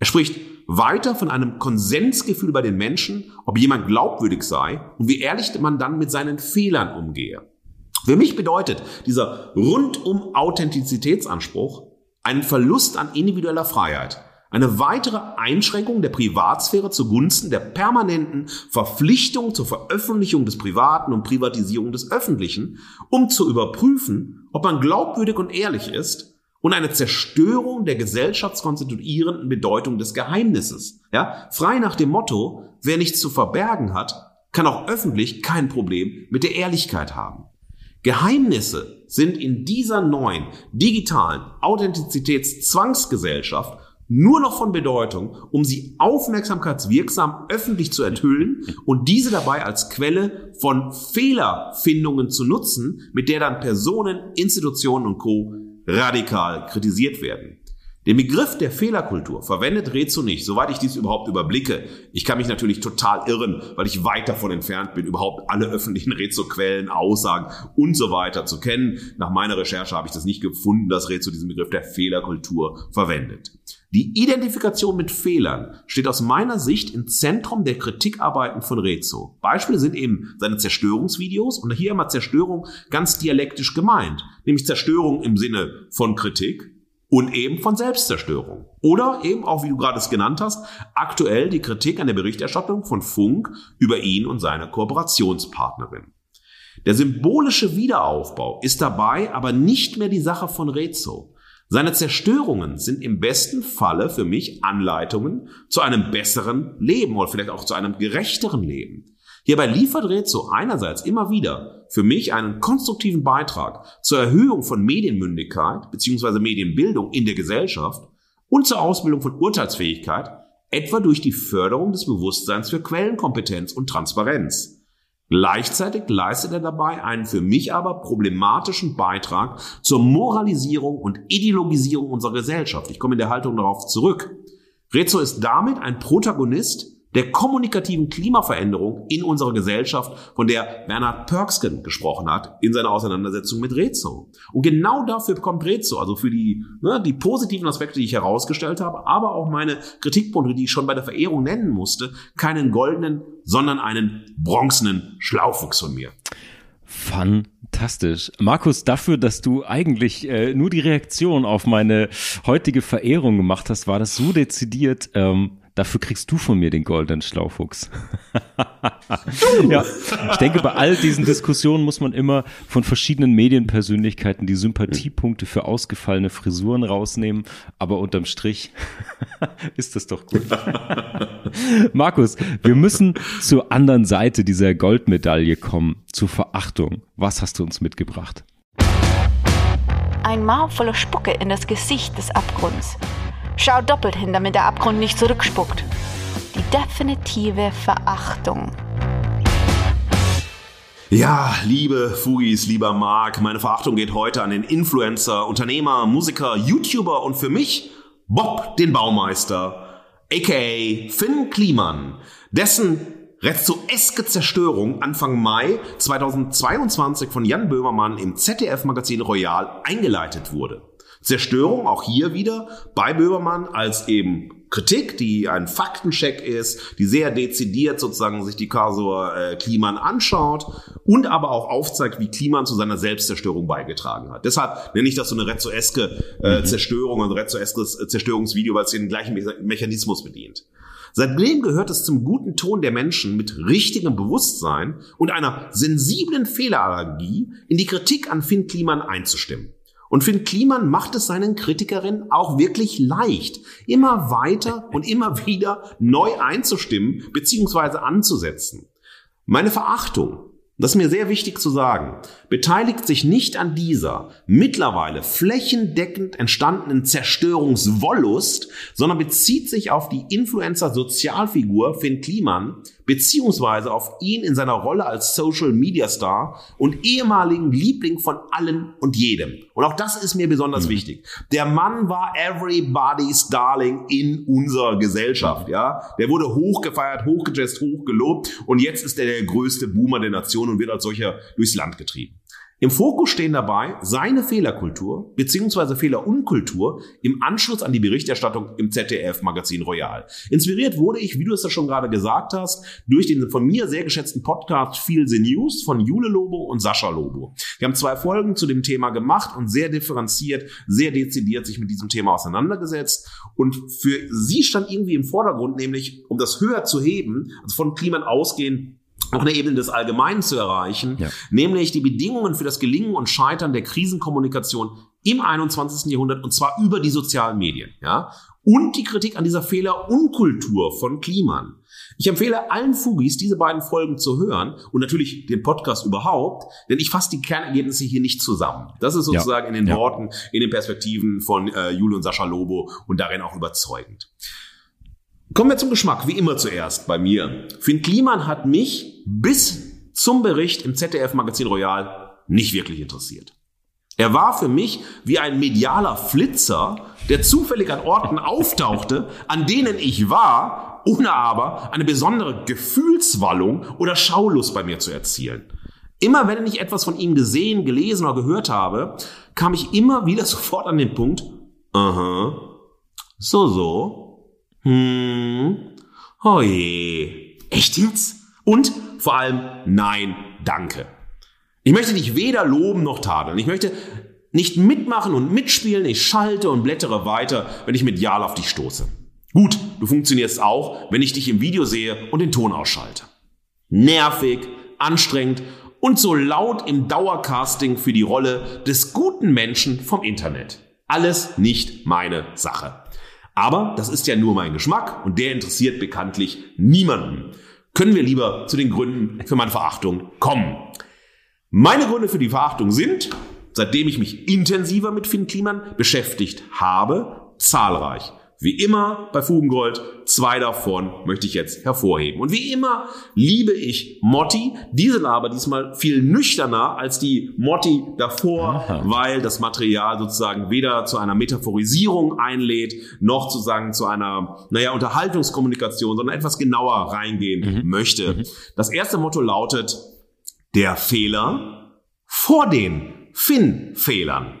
Er spricht weiter von einem Konsensgefühl bei den Menschen, ob jemand glaubwürdig sei und wie ehrlich man dann mit seinen Fehlern umgehe. Für mich bedeutet dieser rundum Authentizitätsanspruch einen Verlust an individueller Freiheit, eine weitere Einschränkung der Privatsphäre zugunsten der permanenten Verpflichtung zur Veröffentlichung des Privaten und Privatisierung des Öffentlichen, um zu überprüfen, ob man glaubwürdig und ehrlich ist und eine Zerstörung der gesellschaftskonstituierenden Bedeutung des Geheimnisses. Ja, frei nach dem Motto, wer nichts zu verbergen hat, kann auch öffentlich kein Problem mit der Ehrlichkeit haben. Geheimnisse sind in dieser neuen digitalen Authentizitätszwangsgesellschaft nur noch von Bedeutung, um sie aufmerksamkeitswirksam öffentlich zu enthüllen und diese dabei als Quelle von Fehlerfindungen zu nutzen, mit der dann Personen, Institutionen und Co. radikal kritisiert werden. Den Begriff der Fehlerkultur verwendet Rezo nicht, soweit ich dies überhaupt überblicke. Ich kann mich natürlich total irren, weil ich weit davon entfernt bin, überhaupt alle öffentlichen Rezo-Quellen, Aussagen und so weiter zu kennen. Nach meiner Recherche habe ich das nicht gefunden, dass Rezo diesen Begriff der Fehlerkultur verwendet. Die Identifikation mit Fehlern steht aus meiner Sicht im Zentrum der Kritikarbeiten von Rezo. Beispiele sind eben seine Zerstörungsvideos und hier immer Zerstörung ganz dialektisch gemeint, nämlich Zerstörung im Sinne von Kritik und eben von Selbstzerstörung. Oder eben auch, wie du gerade es genannt hast, aktuell die Kritik an der Berichterstattung von Funk über ihn und seine Kooperationspartnerin. Der symbolische Wiederaufbau ist dabei aber nicht mehr die Sache von Rezo. Seine Zerstörungen sind im besten Falle für mich Anleitungen zu einem besseren Leben oder vielleicht auch zu einem gerechteren Leben. Hierbei liefert Rezo einerseits immer wieder für mich einen konstruktiven Beitrag zur Erhöhung von Medienmündigkeit bzw. Medienbildung in der Gesellschaft und zur Ausbildung von Urteilsfähigkeit, etwa durch die Förderung des Bewusstseins für Quellenkompetenz und Transparenz. Gleichzeitig leistet er dabei einen für mich aber problematischen Beitrag zur Moralisierung und Ideologisierung unserer Gesellschaft. Ich komme in der Haltung darauf zurück. Rezo ist damit ein Protagonist der kommunikativen Klimaveränderung in unserer Gesellschaft, von der Bernhard Perksken gesprochen hat in seiner Auseinandersetzung mit Rezo. Und genau dafür bekommt Rezo, also für die, ne, die positiven Aspekte, die ich herausgestellt habe, aber auch meine Kritikpunkte, die ich schon bei der Verehrung nennen musste, keinen goldenen, sondern einen bronzenen Schlaufuchs von mir. Fantastisch. Markus, dafür, dass du eigentlich äh, nur die Reaktion auf meine heutige Verehrung gemacht hast, war das so dezidiert, ähm, Dafür kriegst du von mir den goldenen Schlaufuchs. ja, ich denke, bei all diesen Diskussionen muss man immer von verschiedenen Medienpersönlichkeiten die Sympathiepunkte für ausgefallene Frisuren rausnehmen. Aber unterm Strich ist das doch gut. Markus, wir müssen zur anderen Seite dieser Goldmedaille kommen, zur Verachtung. Was hast du uns mitgebracht? Ein Maul voller Spucke in das Gesicht des Abgrunds. Schau doppelt hin, damit der Abgrund nicht zurückspuckt. Die definitive Verachtung. Ja, liebe Fugis, lieber Marc, meine Verachtung geht heute an den Influencer, Unternehmer, Musiker, YouTuber und für mich Bob, den Baumeister, aka Finn Kliman, dessen Rezoeske Zerstörung Anfang Mai 2022 von Jan Böhmermann im ZDF-Magazin Royal eingeleitet wurde. Zerstörung auch hier wieder bei Böhmermann als eben Kritik, die ein Faktencheck ist, die sehr dezidiert sozusagen sich die Kasur äh, Kliman anschaut und aber auch aufzeigt, wie Kliman zu seiner Selbstzerstörung beigetragen hat. Deshalb nenne ich das so eine Rezzoeske äh, mhm. Zerstörung, ein Rezzoeskes Zerstörungsvideo, weil es den gleichen Me Mechanismus bedient. Seitdem gehört es zum guten Ton der Menschen mit richtigem Bewusstsein und einer sensiblen Fehlerallergie in die Kritik an Finn Kliman einzustimmen. Und Finn Kliman macht es seinen Kritikerinnen auch wirklich leicht, immer weiter und immer wieder neu einzustimmen bzw. anzusetzen. Meine Verachtung das ist mir sehr wichtig zu sagen, beteiligt sich nicht an dieser mittlerweile flächendeckend entstandenen Zerstörungswollust, sondern bezieht sich auf die Influencer-Sozialfigur Finn Kliman, beziehungsweise auf ihn in seiner Rolle als Social Media Star und ehemaligen Liebling von allen und jedem. Und auch das ist mir besonders mhm. wichtig. Der Mann war everybody's darling in unserer Gesellschaft, ja. Der wurde hochgefeiert, hochgejazzt, hochgelobt und jetzt ist er der größte Boomer der Nation und wird als solcher durchs Land getrieben. Im Fokus stehen dabei seine Fehlerkultur bzw. Fehlerunkultur im Anschluss an die Berichterstattung im ZDF-Magazin Royal. Inspiriert wurde ich, wie du es ja schon gerade gesagt hast, durch den von mir sehr geschätzten Podcast Feel the News von Jule Lobo und Sascha Lobo. Wir haben zwei Folgen zu dem Thema gemacht und sehr differenziert, sehr dezidiert sich mit diesem Thema auseinandergesetzt. Und für sie stand irgendwie im Vordergrund, nämlich um das höher zu heben, also von Kliman ausgehen, auf einer Ebene des Allgemeinen zu erreichen, ja. nämlich die Bedingungen für das Gelingen und Scheitern der Krisenkommunikation im 21. Jahrhundert und zwar über die sozialen Medien, ja, und die Kritik an dieser Fehlerunkultur von Kliman. Ich empfehle allen Fugis, diese beiden Folgen zu hören und natürlich den Podcast überhaupt, denn ich fasse die Kernergebnisse hier nicht zusammen. Das ist sozusagen ja. in den. Worten, in den Perspektiven von äh, Jule und Sascha Lobo und darin auch überzeugend. Kommen wir zum Geschmack, wie immer zuerst bei mir. Finn Kliman hat mich bis zum Bericht im ZDF-Magazin Royal nicht wirklich interessiert. Er war für mich wie ein medialer Flitzer, der zufällig an Orten auftauchte, an denen ich war, ohne aber eine besondere Gefühlswallung oder Schaulust bei mir zu erzielen. Immer wenn ich etwas von ihm gesehen, gelesen oder gehört habe, kam ich immer wieder sofort an den Punkt, aha, so, so, hm, oh je, echt jetzt? Und vor allem, nein, danke. Ich möchte dich weder loben noch tadeln. Ich möchte nicht mitmachen und mitspielen. Ich schalte und blättere weiter, wenn ich medial auf dich stoße. Gut, du funktionierst auch, wenn ich dich im Video sehe und den Ton ausschalte. Nervig, anstrengend und so laut im Dauercasting für die Rolle des guten Menschen vom Internet. Alles nicht meine Sache. Aber das ist ja nur mein Geschmack und der interessiert bekanntlich niemanden. Können wir lieber zu den Gründen für meine Verachtung kommen. Meine Gründe für die Verachtung sind, seitdem ich mich intensiver mit Finn Kliman beschäftigt habe, zahlreich. Wie immer bei Fugengold, zwei davon möchte ich jetzt hervorheben. Und wie immer liebe ich Motti, diese aber diesmal viel nüchterner als die Motti davor, Aha. weil das Material sozusagen weder zu einer Metaphorisierung einlädt, noch sozusagen zu einer, naja, Unterhaltungskommunikation, sondern etwas genauer reingehen mhm. möchte. Mhm. Das erste Motto lautet, der Fehler vor den Finn-Fehlern.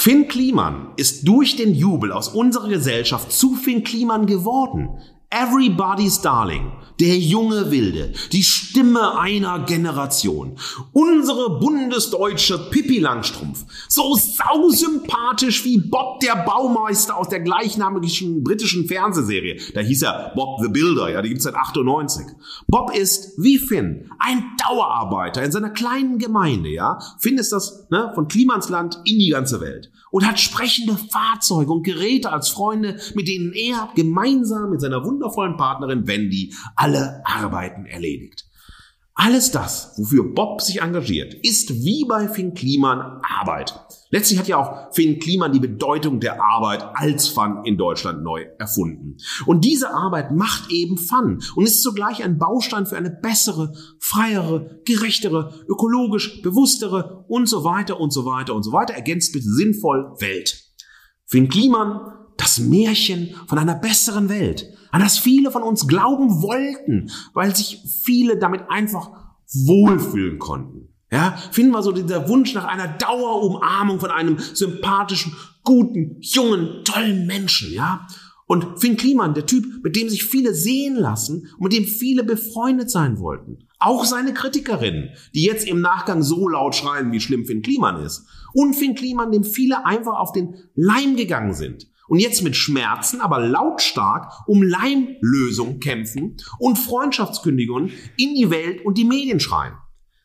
Finn Kliman ist durch den Jubel aus unserer Gesellschaft zu Finn Kliman geworden. Everybody's Darling, der junge Wilde, die Stimme einer Generation, unsere bundesdeutsche Pippi Langstrumpf, so sausympathisch wie Bob der Baumeister aus der gleichnamigen britischen Fernsehserie. Da hieß er Bob the Builder, ja, die gibt's seit 98. Bob ist, wie Finn, ein Dauerarbeiter in seiner kleinen Gemeinde, ja. Finn ist das, ne, von Klimansland in die ganze Welt und hat sprechende Fahrzeuge und Geräte als Freunde, mit denen er gemeinsam mit seiner wundervollen Partnerin Wendy alle Arbeiten erledigt. Alles das, wofür Bob sich engagiert, ist wie bei Finn Kliman Arbeit. Letztlich hat ja auch Finn Kliman die Bedeutung der Arbeit als Fun in Deutschland neu erfunden. Und diese Arbeit macht eben Fun und ist zugleich ein Baustein für eine bessere, freiere, gerechtere, ökologisch bewusstere und so weiter und so weiter und so weiter, ergänzt mit sinnvoll Welt. Finn Kliman, das Märchen von einer besseren Welt, an das viele von uns glauben wollten, weil sich viele damit einfach wohlfühlen konnten. Ja, finden wir so dieser Wunsch nach einer Dauerumarmung von einem sympathischen, guten, jungen, tollen Menschen, ja. Und Finn Kliman, der Typ, mit dem sich viele sehen lassen und mit dem viele befreundet sein wollten. Auch seine Kritikerinnen, die jetzt im Nachgang so laut schreien, wie schlimm Finn Kliman ist. Und Finn Kliman, dem viele einfach auf den Leim gegangen sind und jetzt mit Schmerzen, aber lautstark um Leimlösung kämpfen und Freundschaftskündigungen in die Welt und die Medien schreien.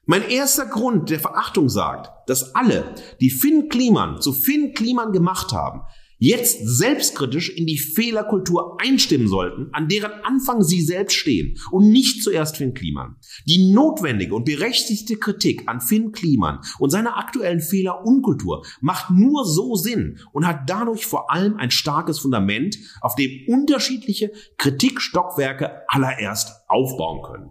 Mein erster Grund der Verachtung sagt, dass alle, die Finn Kliman zu Finn Kliman gemacht haben, jetzt selbstkritisch in die Fehlerkultur einstimmen sollten, an deren Anfang sie selbst stehen und nicht zuerst Finn Kliman. Die notwendige und berechtigte Kritik an Finn Kliman und seiner aktuellen Fehlerunkultur macht nur so Sinn und hat dadurch vor allem ein starkes Fundament, auf dem unterschiedliche Kritikstockwerke allererst aufbauen können.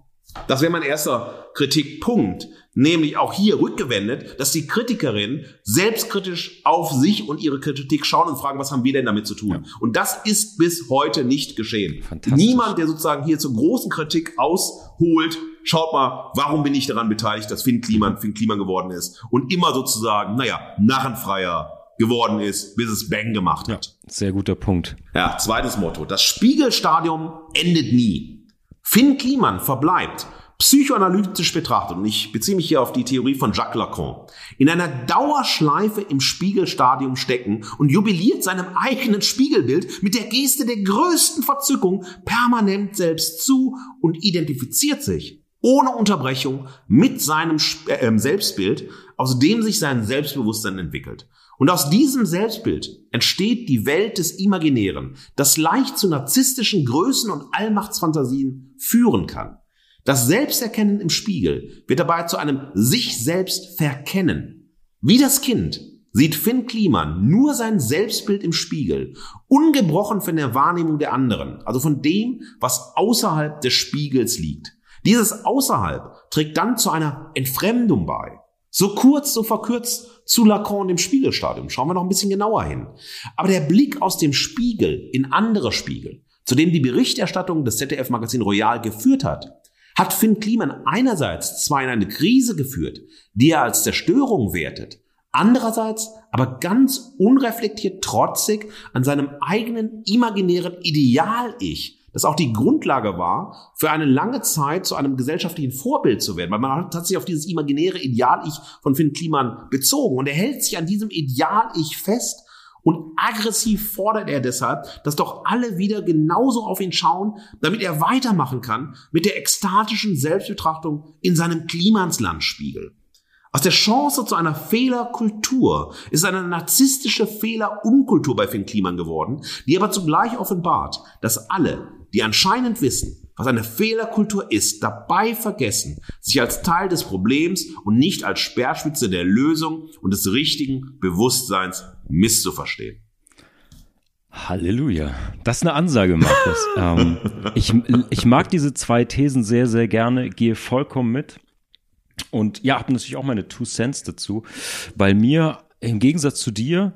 Das wäre mein erster Kritikpunkt, nämlich auch hier rückgewendet, dass die Kritikerinnen selbstkritisch auf sich und ihre Kritik schauen und fragen, was haben wir denn damit zu tun? Ja. Und das ist bis heute nicht geschehen. Niemand, der sozusagen hier zur großen Kritik ausholt, schaut mal, warum bin ich daran beteiligt, dass Finn Kliman Finn Kliman geworden ist und immer sozusagen, naja, narrenfreier geworden ist, bis es Bang gemacht hat. Ja, sehr guter Punkt. Ja, zweites Motto. Das Spiegelstadium endet nie. Finn Kliman verbleibt psychoanalytisch betrachtet, und ich beziehe mich hier auf die Theorie von Jacques Lacan, in einer Dauerschleife im Spiegelstadium stecken und jubiliert seinem eigenen Spiegelbild mit der Geste der größten Verzückung permanent selbst zu und identifiziert sich ohne Unterbrechung mit seinem äh, Selbstbild, aus dem sich sein Selbstbewusstsein entwickelt. Und aus diesem Selbstbild entsteht die Welt des Imaginären, das leicht zu narzisstischen Größen und Allmachtsfantasien führen kann. Das Selbsterkennen im Spiegel wird dabei zu einem sich selbst verkennen. Wie das Kind sieht Finn Kliman nur sein Selbstbild im Spiegel, ungebrochen von der Wahrnehmung der anderen, also von dem, was außerhalb des Spiegels liegt. Dieses Außerhalb trägt dann zu einer Entfremdung bei. So kurz, so verkürzt zu Lacan dem Spiegelstadium. Schauen wir noch ein bisschen genauer hin. Aber der Blick aus dem Spiegel in andere Spiegel, zu dem die Berichterstattung des ZDF-Magazin Royal geführt hat, hat Finn Kliman einerseits zwar in eine Krise geführt, die er als Zerstörung wertet, andererseits aber ganz unreflektiert trotzig an seinem eigenen imaginären Ideal-Ich, das auch die Grundlage war, für eine lange Zeit zu einem gesellschaftlichen Vorbild zu werden, weil man hat sich auf dieses imaginäre Ideal-Ich von Finn Kliman bezogen und er hält sich an diesem Ideal-Ich fest und aggressiv fordert er deshalb, dass doch alle wieder genauso auf ihn schauen, damit er weitermachen kann mit der ekstatischen Selbstbetrachtung in seinem Klimanslandspiegel. Aus der Chance zu einer Fehlerkultur ist eine narzisstische Fehlerunkultur bei Finn Kliman geworden, die aber zugleich offenbart, dass alle, die anscheinend wissen, was eine Fehlerkultur ist, dabei vergessen, sich als Teil des Problems und nicht als Speerspitze der Lösung und des richtigen Bewusstseins misszuverstehen. Halleluja. Das ist eine Ansage, Markus. ähm, ich, ich mag diese zwei Thesen sehr, sehr gerne, gehe vollkommen mit. Und ja, habe natürlich auch meine Two Cents dazu, weil mir im Gegensatz zu dir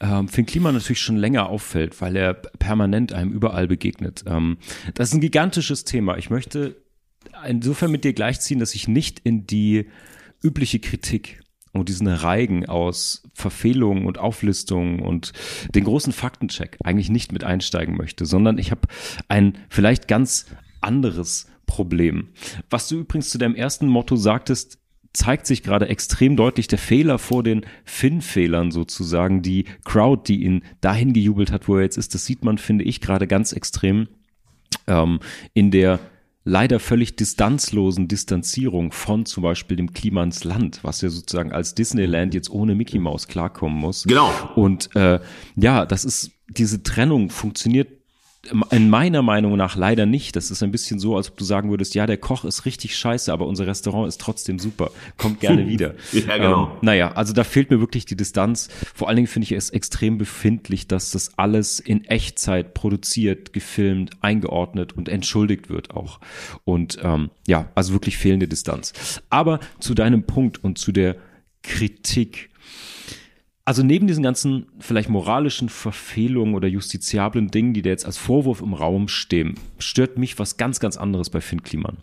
ähm, Finn Klima natürlich schon länger auffällt, weil er permanent einem überall begegnet. Ähm, das ist ein gigantisches Thema. Ich möchte insofern mit dir gleichziehen, dass ich nicht in die übliche Kritik und diesen Reigen aus Verfehlungen und Auflistungen und den großen Faktencheck eigentlich nicht mit einsteigen möchte, sondern ich habe ein vielleicht ganz anderes Problem. Was du übrigens zu deinem ersten Motto sagtest, zeigt sich gerade extrem deutlich der Fehler vor den Finn-Fehlern sozusagen. Die Crowd, die ihn dahin gejubelt hat, wo er jetzt ist, das sieht man, finde ich, gerade ganz extrem ähm, in der leider völlig distanzlosen Distanzierung von zum Beispiel dem Klimans Land, was ja sozusagen als Disneyland jetzt ohne Mickey Mouse klarkommen muss. Genau. Und äh, ja, das ist diese Trennung funktioniert in meiner Meinung nach leider nicht. Das ist ein bisschen so, als ob du sagen würdest, ja, der Koch ist richtig scheiße, aber unser Restaurant ist trotzdem super. Kommt gerne wieder. ja, genau. Ähm, naja, also da fehlt mir wirklich die Distanz. Vor allen Dingen finde ich es extrem befindlich, dass das alles in Echtzeit produziert, gefilmt, eingeordnet und entschuldigt wird auch. Und ähm, ja, also wirklich fehlende Distanz. Aber zu deinem Punkt und zu der Kritik also neben diesen ganzen vielleicht moralischen Verfehlungen oder justiziablen Dingen, die da jetzt als Vorwurf im Raum stehen, stört mich was ganz, ganz anderes bei Finn Kliman.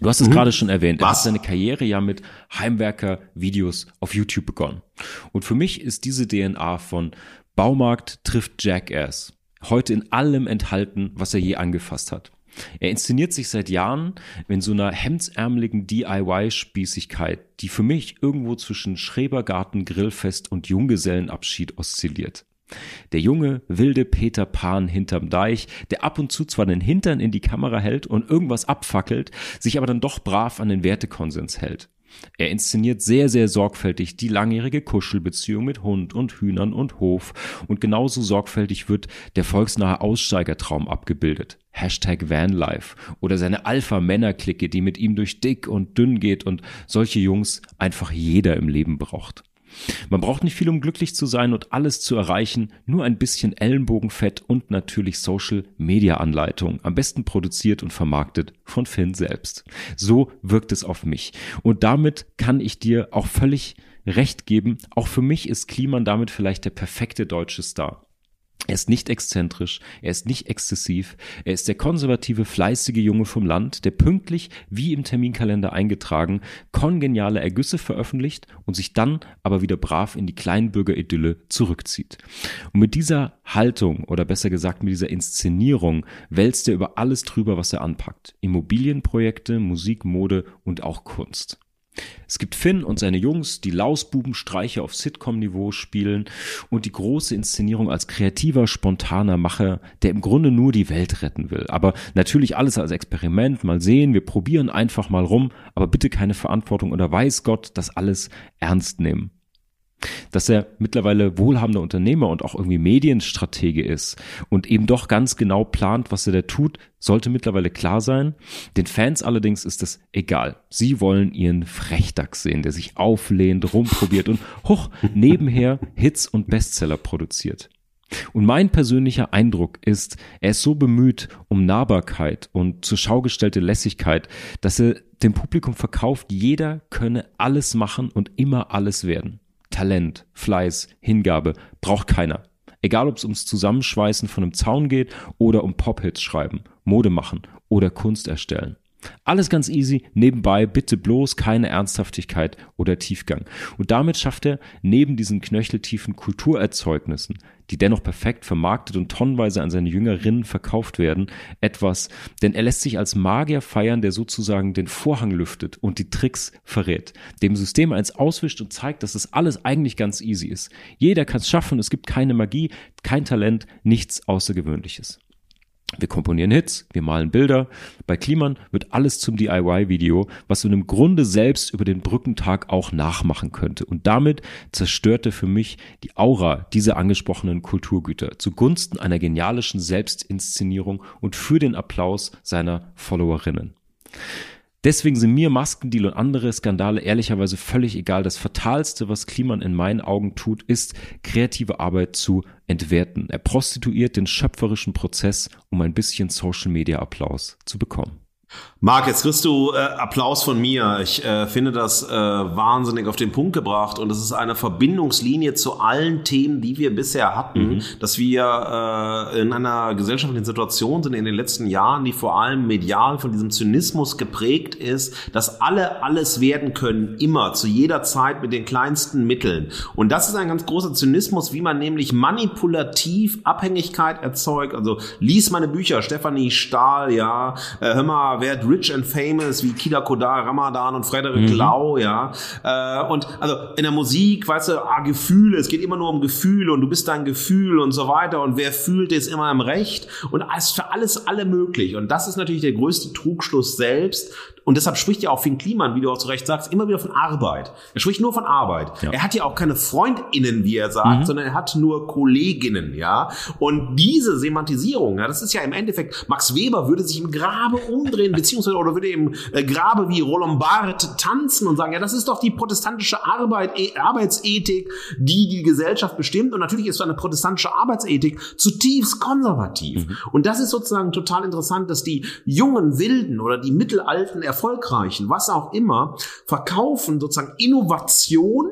Du hast es mhm. gerade schon erwähnt. Er was? hat seine Karriere ja mit Heimwerker-Videos auf YouTube begonnen. Und für mich ist diese DNA von Baumarkt trifft Jackass heute in allem enthalten, was er je angefasst hat. Er inszeniert sich seit Jahren in so einer hemdsärmeligen DIY-Spießigkeit, die für mich irgendwo zwischen Schrebergarten, Grillfest und Junggesellenabschied oszilliert. Der junge, wilde Peter Pan hinterm Deich, der ab und zu zwar den Hintern in die Kamera hält und irgendwas abfackelt, sich aber dann doch brav an den Wertekonsens hält. Er inszeniert sehr, sehr sorgfältig die langjährige Kuschelbeziehung mit Hund und Hühnern und Hof und genauso sorgfältig wird der volksnahe Aussteigertraum abgebildet. Hashtag Vanlife oder seine Alpha-Männer-Clique, die mit ihm durch dick und dünn geht und solche Jungs einfach jeder im Leben braucht. Man braucht nicht viel, um glücklich zu sein und alles zu erreichen, nur ein bisschen Ellenbogenfett und natürlich Social Media Anleitung, am besten produziert und vermarktet von Finn selbst. So wirkt es auf mich. Und damit kann ich dir auch völlig recht geben, auch für mich ist Kliman damit vielleicht der perfekte deutsche Star. Er ist nicht exzentrisch, er ist nicht exzessiv, er ist der konservative, fleißige Junge vom Land, der pünktlich, wie im Terminkalender eingetragen, kongeniale Ergüsse veröffentlicht und sich dann aber wieder brav in die Kleinbürgeridylle zurückzieht. Und mit dieser Haltung oder besser gesagt mit dieser Inszenierung wälzt er über alles drüber, was er anpackt. Immobilienprojekte, Musik, Mode und auch Kunst. Es gibt Finn und seine Jungs, die Lausbubenstreiche auf Sitcom-Niveau spielen und die große Inszenierung als kreativer, spontaner Macher, der im Grunde nur die Welt retten will. Aber natürlich alles als Experiment, mal sehen, wir probieren einfach mal rum, aber bitte keine Verantwortung oder weiß Gott, das alles ernst nehmen. Dass er mittlerweile wohlhabender Unternehmer und auch irgendwie Medienstratege ist und eben doch ganz genau plant, was er da tut, sollte mittlerweile klar sein. Den Fans allerdings ist es egal. Sie wollen ihren Frechdachs sehen, der sich auflehnt, rumprobiert und hoch nebenher Hits und Bestseller produziert. Und mein persönlicher Eindruck ist, er ist so bemüht um Nahbarkeit und zur Schau gestellte Lässigkeit, dass er dem Publikum verkauft, jeder könne alles machen und immer alles werden. Talent, Fleiß, Hingabe braucht keiner. Egal ob es ums Zusammenschweißen von einem Zaun geht oder um Pop-Hits schreiben, Mode machen oder Kunst erstellen. Alles ganz easy, nebenbei bitte bloß keine Ernsthaftigkeit oder Tiefgang. Und damit schafft er neben diesen knöcheltiefen Kulturerzeugnissen, die dennoch perfekt vermarktet und tonnenweise an seine Jüngerinnen verkauft werden, etwas, denn er lässt sich als Magier feiern, der sozusagen den Vorhang lüftet und die Tricks verrät, dem System eins auswischt und zeigt, dass es alles eigentlich ganz easy ist. Jeder kann es schaffen, es gibt keine Magie, kein Talent, nichts Außergewöhnliches. Wir komponieren Hits, wir malen Bilder. Bei Kliman wird alles zum DIY-Video, was man im Grunde selbst über den Brückentag auch nachmachen könnte. Und damit zerstörte für mich die Aura dieser angesprochenen Kulturgüter zugunsten einer genialischen Selbstinszenierung und für den Applaus seiner Followerinnen. Deswegen sind mir Maskendeal und andere Skandale ehrlicherweise völlig egal. Das Fatalste, was Kliman in meinen Augen tut, ist, kreative Arbeit zu entwerten. Er prostituiert den schöpferischen Prozess, um ein bisschen Social Media Applaus zu bekommen. Marc, jetzt kriegst du äh, Applaus von mir. Ich äh, finde das äh, wahnsinnig auf den Punkt gebracht und es ist eine Verbindungslinie zu allen Themen, die wir bisher hatten, mhm. dass wir äh, in einer gesellschaftlichen Situation sind in den letzten Jahren, die vor allem medial von diesem Zynismus geprägt ist, dass alle alles werden können, immer, zu jeder Zeit mit den kleinsten Mitteln. Und das ist ein ganz großer Zynismus, wie man nämlich manipulativ Abhängigkeit erzeugt. Also lies meine Bücher, Stefanie Stahl, ja, äh, hör mal, wer Rich and Famous wie Kida Kodar, Ramadan und Frederik mhm. Lau, ja. Äh, und also in der Musik, weißt du, ah, Gefühle, es geht immer nur um Gefühle und du bist dein Gefühl und so weiter und wer fühlt, ist immer im Recht und es ist für alles alle möglich. Und das ist natürlich der größte Trugschluss selbst, und deshalb spricht ja auch Finn Kliman, wie du auch zu Recht sagst, immer wieder von Arbeit. Er spricht nur von Arbeit. Ja. Er hat ja auch keine FreundInnen, wie er sagt, mhm. sondern er hat nur Kolleginnen, ja. Und diese Semantisierung, ja, das ist ja im Endeffekt, Max Weber würde sich im Grabe umdrehen, beziehungsweise, oder würde im äh, Grabe wie Roland Barth tanzen und sagen, ja, das ist doch die protestantische Arbeit, e Arbeitsethik, die die Gesellschaft bestimmt. Und natürlich ist so eine protestantische Arbeitsethik zutiefst konservativ. Mhm. Und das ist sozusagen total interessant, dass die jungen Wilden oder die mittelalten erfolgreichen, was auch immer, verkaufen sozusagen Innovation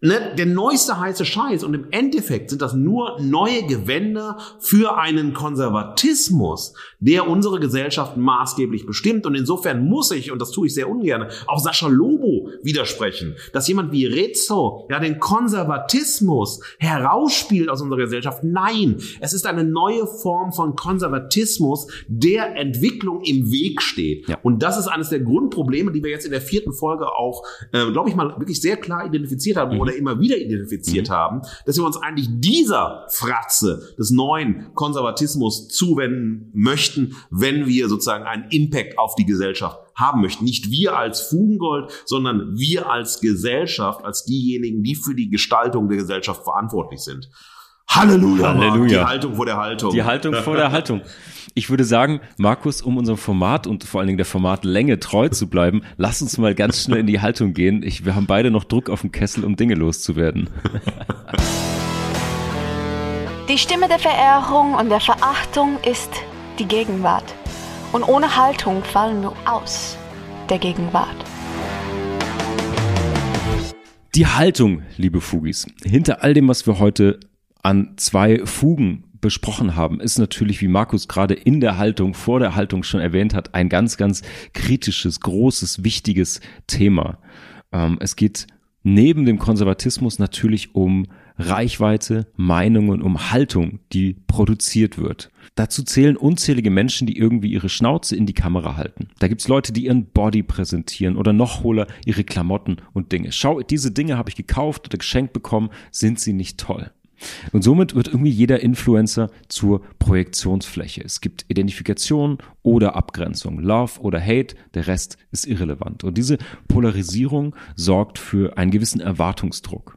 ne, der neueste heiße Scheiß und im Endeffekt sind das nur neue Gewänder für einen Konservatismus, der unsere Gesellschaft maßgeblich bestimmt und insofern muss ich, und das tue ich sehr ungern, auch Sascha Lobo widersprechen, dass jemand wie Rezzo ja den Konservatismus herausspielt aus unserer Gesellschaft. Nein, es ist eine neue Form von Konservatismus, der Entwicklung im Weg steht. Ja. Und das ist eines der Grundprobleme, die wir jetzt in der vierten Folge auch, äh, glaube ich mal, wirklich sehr klar identifiziert haben, mhm. Oder immer wieder identifiziert mhm. haben, dass wir uns eigentlich dieser Fratze des neuen Konservatismus zuwenden möchten, wenn wir sozusagen einen Impact auf die Gesellschaft haben möchten. Nicht wir als Fugengold, sondern wir als Gesellschaft, als diejenigen, die für die Gestaltung der Gesellschaft verantwortlich sind. Halleluja, Halleluja. die Haltung vor der Haltung. Die Haltung vor der Haltung. Ich würde sagen, Markus, um unserem Format und vor allen Dingen der Formatlänge treu zu bleiben, lass uns mal ganz schnell in die Haltung gehen. Ich, wir haben beide noch Druck auf dem Kessel, um Dinge loszuwerden. Die Stimme der Verehrung und der Verachtung ist die Gegenwart. Und ohne Haltung fallen wir aus der Gegenwart. Die Haltung, liebe Fugis, hinter all dem, was wir heute an zwei Fugen besprochen haben, ist natürlich, wie Markus gerade in der Haltung, vor der Haltung schon erwähnt hat, ein ganz, ganz kritisches, großes, wichtiges Thema. Ähm, es geht neben dem Konservatismus natürlich um Reichweite, Meinungen, um Haltung, die produziert wird. Dazu zählen unzählige Menschen, die irgendwie ihre Schnauze in die Kamera halten. Da gibt's Leute, die ihren Body präsentieren oder noch holer ihre Klamotten und Dinge. Schau, diese Dinge habe ich gekauft oder geschenkt bekommen, sind sie nicht toll? Und somit wird irgendwie jeder Influencer zur Projektionsfläche. Es gibt Identifikation oder Abgrenzung, Love oder Hate, der Rest ist irrelevant. Und diese Polarisierung sorgt für einen gewissen Erwartungsdruck.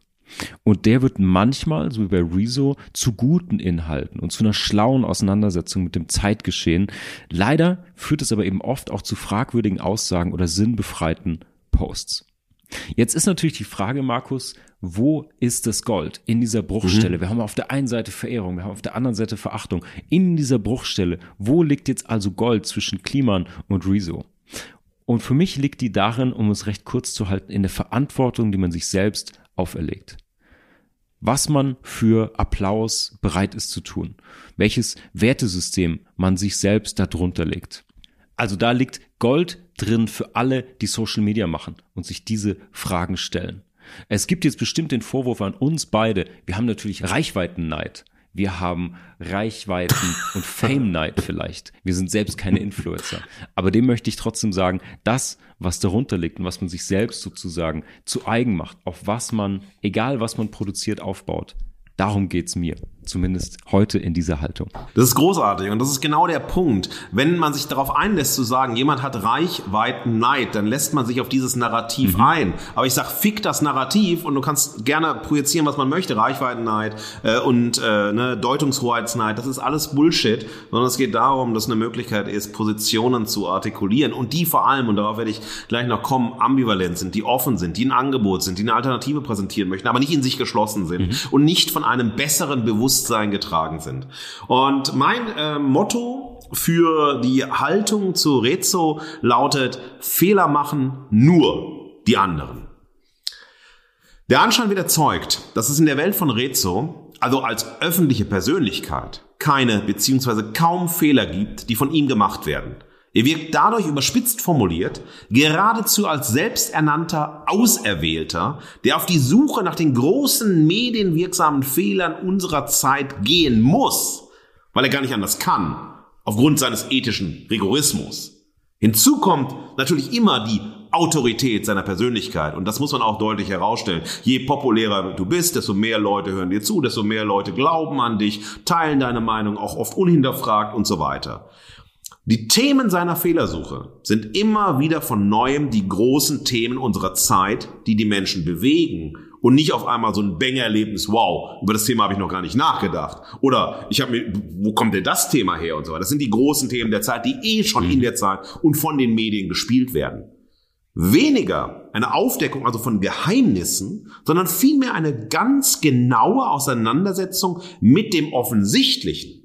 Und der wird manchmal, so wie bei Rezo, zu guten Inhalten und zu einer schlauen Auseinandersetzung mit dem Zeitgeschehen. Leider führt es aber eben oft auch zu fragwürdigen Aussagen oder sinnbefreiten Posts. Jetzt ist natürlich die Frage, Markus, wo ist das Gold in dieser Bruchstelle? Mhm. Wir haben auf der einen Seite Verehrung, wir haben auf der anderen Seite Verachtung. In dieser Bruchstelle, wo liegt jetzt also Gold zwischen Kliman und Rezo? Und für mich liegt die darin, um es recht kurz zu halten, in der Verantwortung, die man sich selbst auferlegt. Was man für Applaus bereit ist zu tun. Welches Wertesystem man sich selbst darunter legt. Also da liegt Gold drin für alle, die Social Media machen und sich diese Fragen stellen. Es gibt jetzt bestimmt den Vorwurf an uns beide. Wir haben natürlich Reichweitenneid. Wir haben Reichweiten und Fame-Neid vielleicht. Wir sind selbst keine Influencer. Aber dem möchte ich trotzdem sagen, das, was darunter liegt und was man sich selbst sozusagen zu eigen macht, auf was man, egal was man produziert, aufbaut, darum geht's mir zumindest heute in dieser Haltung. Das ist großartig und das ist genau der Punkt. Wenn man sich darauf einlässt zu sagen, jemand hat Reichweiten Neid, dann lässt man sich auf dieses Narrativ mhm. ein. Aber ich sag, fick das Narrativ und du kannst gerne projizieren, was man möchte, Reichweitenneid äh, und äh, ne, Deutungshoheitsneid, das ist alles Bullshit, sondern es geht darum, dass eine Möglichkeit ist, Positionen zu artikulieren und die vor allem, und darauf werde ich gleich noch kommen, ambivalent sind, die offen sind, die ein Angebot sind, die eine Alternative präsentieren möchten, aber nicht in sich geschlossen sind mhm. und nicht von einem besseren Bewusstsein Bewusstsein getragen sind. Und mein äh, Motto für die Haltung zu Rezo lautet, Fehler machen nur die anderen. Der Anschein wird erzeugt, dass es in der Welt von Rezo, also als öffentliche Persönlichkeit, keine bzw. kaum Fehler gibt, die von ihm gemacht werden. Er wirkt dadurch überspitzt formuliert geradezu als selbsternannter Auserwählter, der auf die Suche nach den großen medienwirksamen Fehlern unserer Zeit gehen muss, weil er gar nicht anders kann, aufgrund seines ethischen Rigorismus. Hinzu kommt natürlich immer die Autorität seiner Persönlichkeit. Und das muss man auch deutlich herausstellen. Je populärer du bist, desto mehr Leute hören dir zu, desto mehr Leute glauben an dich, teilen deine Meinung auch oft unhinterfragt und so weiter. Die Themen seiner Fehlersuche sind immer wieder von neuem die großen Themen unserer Zeit, die die Menschen bewegen und nicht auf einmal so ein Banger-Erlebnis, wow, über das Thema habe ich noch gar nicht nachgedacht. Oder ich habe mir, wo kommt denn das Thema her und so weiter. Das sind die großen Themen der Zeit, die eh schon in mhm. der Zeit und von den Medien gespielt werden. Weniger eine Aufdeckung also von Geheimnissen, sondern vielmehr eine ganz genaue Auseinandersetzung mit dem Offensichtlichen.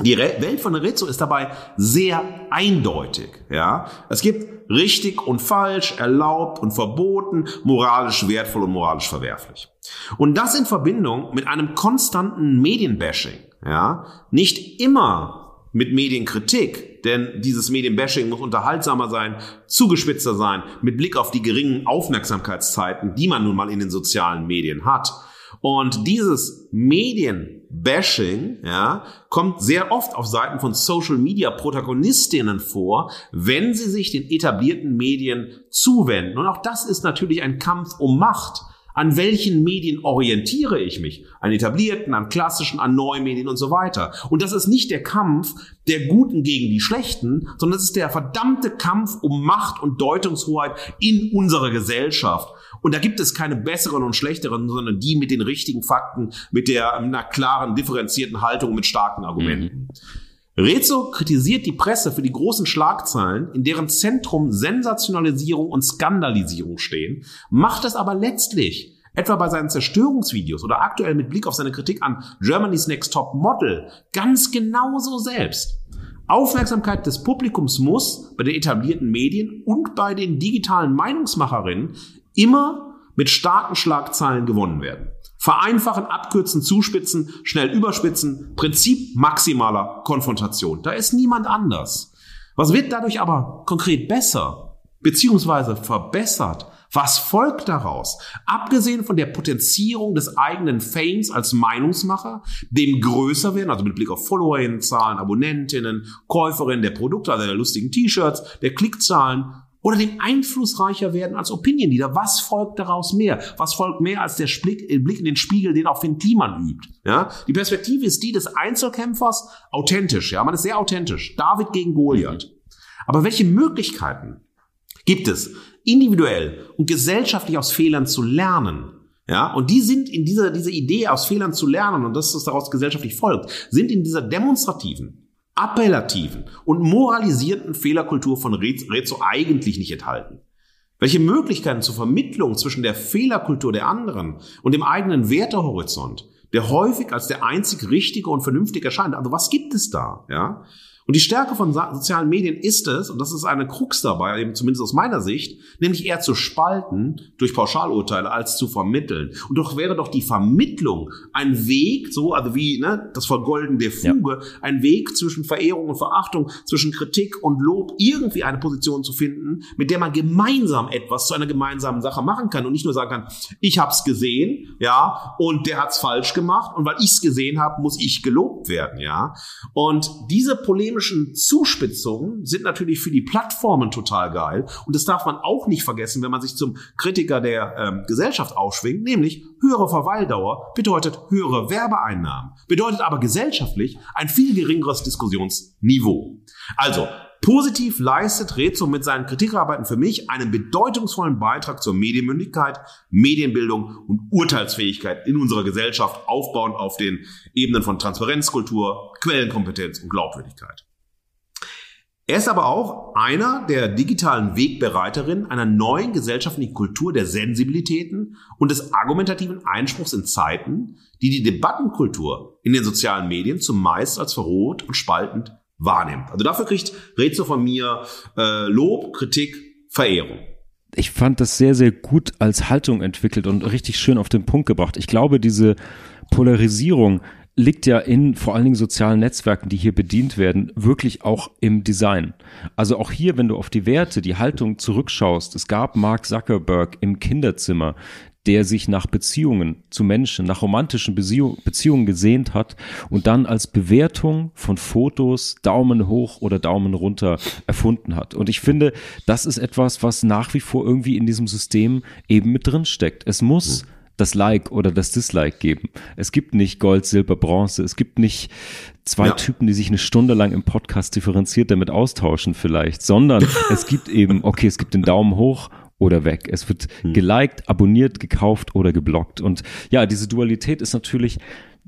Die Welt von Rizzo ist dabei sehr eindeutig. Ja, es gibt richtig und falsch, erlaubt und verboten, moralisch wertvoll und moralisch verwerflich. Und das in Verbindung mit einem konstanten Medienbashing. Ja, nicht immer mit Medienkritik, denn dieses Medienbashing muss unterhaltsamer sein, zugespitzter sein, mit Blick auf die geringen Aufmerksamkeitszeiten, die man nun mal in den sozialen Medien hat. Und dieses Medienbashing ja, kommt sehr oft auf Seiten von Social Media Protagonistinnen vor, wenn sie sich den etablierten Medien zuwenden. Und auch das ist natürlich ein Kampf um Macht. An welchen Medien orientiere ich mich? An etablierten, an klassischen, an Neumedien und so weiter. Und das ist nicht der Kampf der Guten gegen die Schlechten, sondern es ist der verdammte Kampf um Macht und Deutungshoheit in unserer Gesellschaft. Und da gibt es keine besseren und schlechteren, sondern die mit den richtigen Fakten, mit der einer klaren, differenzierten Haltung, mit starken Argumenten. Mhm. Rezo kritisiert die Presse für die großen Schlagzeilen, in deren Zentrum Sensationalisierung und Skandalisierung stehen, macht es aber letztlich etwa bei seinen Zerstörungsvideos oder aktuell mit Blick auf seine Kritik an Germany's Next Top Model ganz genauso selbst. Aufmerksamkeit des Publikums muss bei den etablierten Medien und bei den digitalen Meinungsmacherinnen immer mit starken Schlagzeilen gewonnen werden. Vereinfachen, abkürzen, zuspitzen, schnell überspitzen, Prinzip maximaler Konfrontation. Da ist niemand anders. Was wird dadurch aber konkret besser, beziehungsweise verbessert? Was folgt daraus? Abgesehen von der Potenzierung des eigenen Fames als Meinungsmacher, dem größer werden, also mit Blick auf Followerinnenzahlen, Abonnentinnen, Käuferinnen der Produkte, also der lustigen T-Shirts, der Klickzahlen, oder dem einflussreicher werden als Opinion Leader. Was folgt daraus mehr? Was folgt mehr als der Blick, Blick in den Spiegel, den auch Finn Kliman übt? Ja, die Perspektive ist die des Einzelkämpfers, authentisch. Ja, man ist sehr authentisch. David gegen Goliath. Aber welche Möglichkeiten gibt es, individuell und gesellschaftlich aus Fehlern zu lernen? Ja, und die sind in dieser, dieser Idee aus Fehlern zu lernen und das, was daraus gesellschaftlich folgt, sind in dieser demonstrativen, appellativen und moralisierten Fehlerkultur von Rezo eigentlich nicht enthalten. Welche Möglichkeiten zur Vermittlung zwischen der Fehlerkultur der anderen und dem eigenen Wertehorizont, der häufig als der einzig richtige und vernünftige erscheint. Also was gibt es da? Ja? Und die Stärke von sozialen Medien ist es, und das ist eine Krux dabei, eben zumindest aus meiner Sicht, nämlich eher zu spalten durch Pauschalurteile als zu vermitteln. Und doch wäre doch die Vermittlung ein Weg, so, also wie ne, das Vergolden der Fuge, ja. ein Weg zwischen Verehrung und Verachtung, zwischen Kritik und Lob, irgendwie eine Position zu finden, mit der man gemeinsam etwas zu einer gemeinsamen Sache machen kann und nicht nur sagen kann, ich hab's gesehen, ja, und der hat's falsch gemacht und weil ich's gesehen habe, muss ich gelobt werden, ja. Und diese Polemik systemischen Zuspitzungen sind natürlich für die Plattformen total geil. Und das darf man auch nicht vergessen, wenn man sich zum Kritiker der ähm, Gesellschaft aufschwingt, nämlich höhere Verweildauer bedeutet höhere Werbeeinnahmen, bedeutet aber gesellschaftlich ein viel geringeres Diskussionsniveau. Also, Positiv leistet Rezo mit seinen Kritikarbeiten für mich einen bedeutungsvollen Beitrag zur Medienmündigkeit, Medienbildung und Urteilsfähigkeit in unserer Gesellschaft, aufbauend auf den Ebenen von Transparenzkultur, Quellenkompetenz und Glaubwürdigkeit. Er ist aber auch einer der digitalen Wegbereiterinnen einer neuen gesellschaftlichen Kultur der Sensibilitäten und des argumentativen Einspruchs in Zeiten, die die Debattenkultur in den sozialen Medien zumeist als verroht und spaltend wahrnimmt. Also dafür kriegt Rezo von mir äh, Lob, Kritik, Verehrung. Ich fand das sehr, sehr gut als Haltung entwickelt und richtig schön auf den Punkt gebracht. Ich glaube, diese Polarisierung, liegt ja in vor allen Dingen sozialen Netzwerken, die hier bedient werden, wirklich auch im Design. Also auch hier, wenn du auf die Werte, die Haltung zurückschaust, es gab Mark Zuckerberg im Kinderzimmer, der sich nach Beziehungen zu Menschen, nach romantischen Beziehungen gesehnt hat und dann als Bewertung von Fotos Daumen hoch oder Daumen runter erfunden hat. Und ich finde, das ist etwas, was nach wie vor irgendwie in diesem System eben mit drin steckt. Es muss mhm das Like oder das Dislike geben. Es gibt nicht Gold, Silber, Bronze. Es gibt nicht zwei ja. Typen, die sich eine Stunde lang im Podcast differenziert damit austauschen vielleicht, sondern es gibt eben, okay, es gibt den Daumen hoch oder weg. Es wird hm. geliked, abonniert, gekauft oder geblockt. Und ja, diese Dualität ist natürlich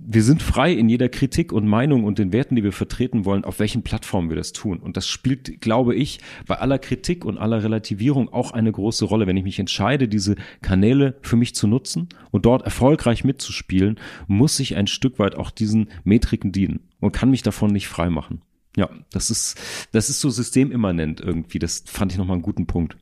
wir sind frei in jeder Kritik und Meinung und den Werten, die wir vertreten wollen, auf welchen Plattformen wir das tun. Und das spielt, glaube ich, bei aller Kritik und aller Relativierung auch eine große Rolle. Wenn ich mich entscheide, diese Kanäle für mich zu nutzen und dort erfolgreich mitzuspielen, muss ich ein Stück weit auch diesen Metriken dienen und kann mich davon nicht frei machen. Ja, das ist, das ist so systemimmanent irgendwie. Das fand ich nochmal einen guten Punkt.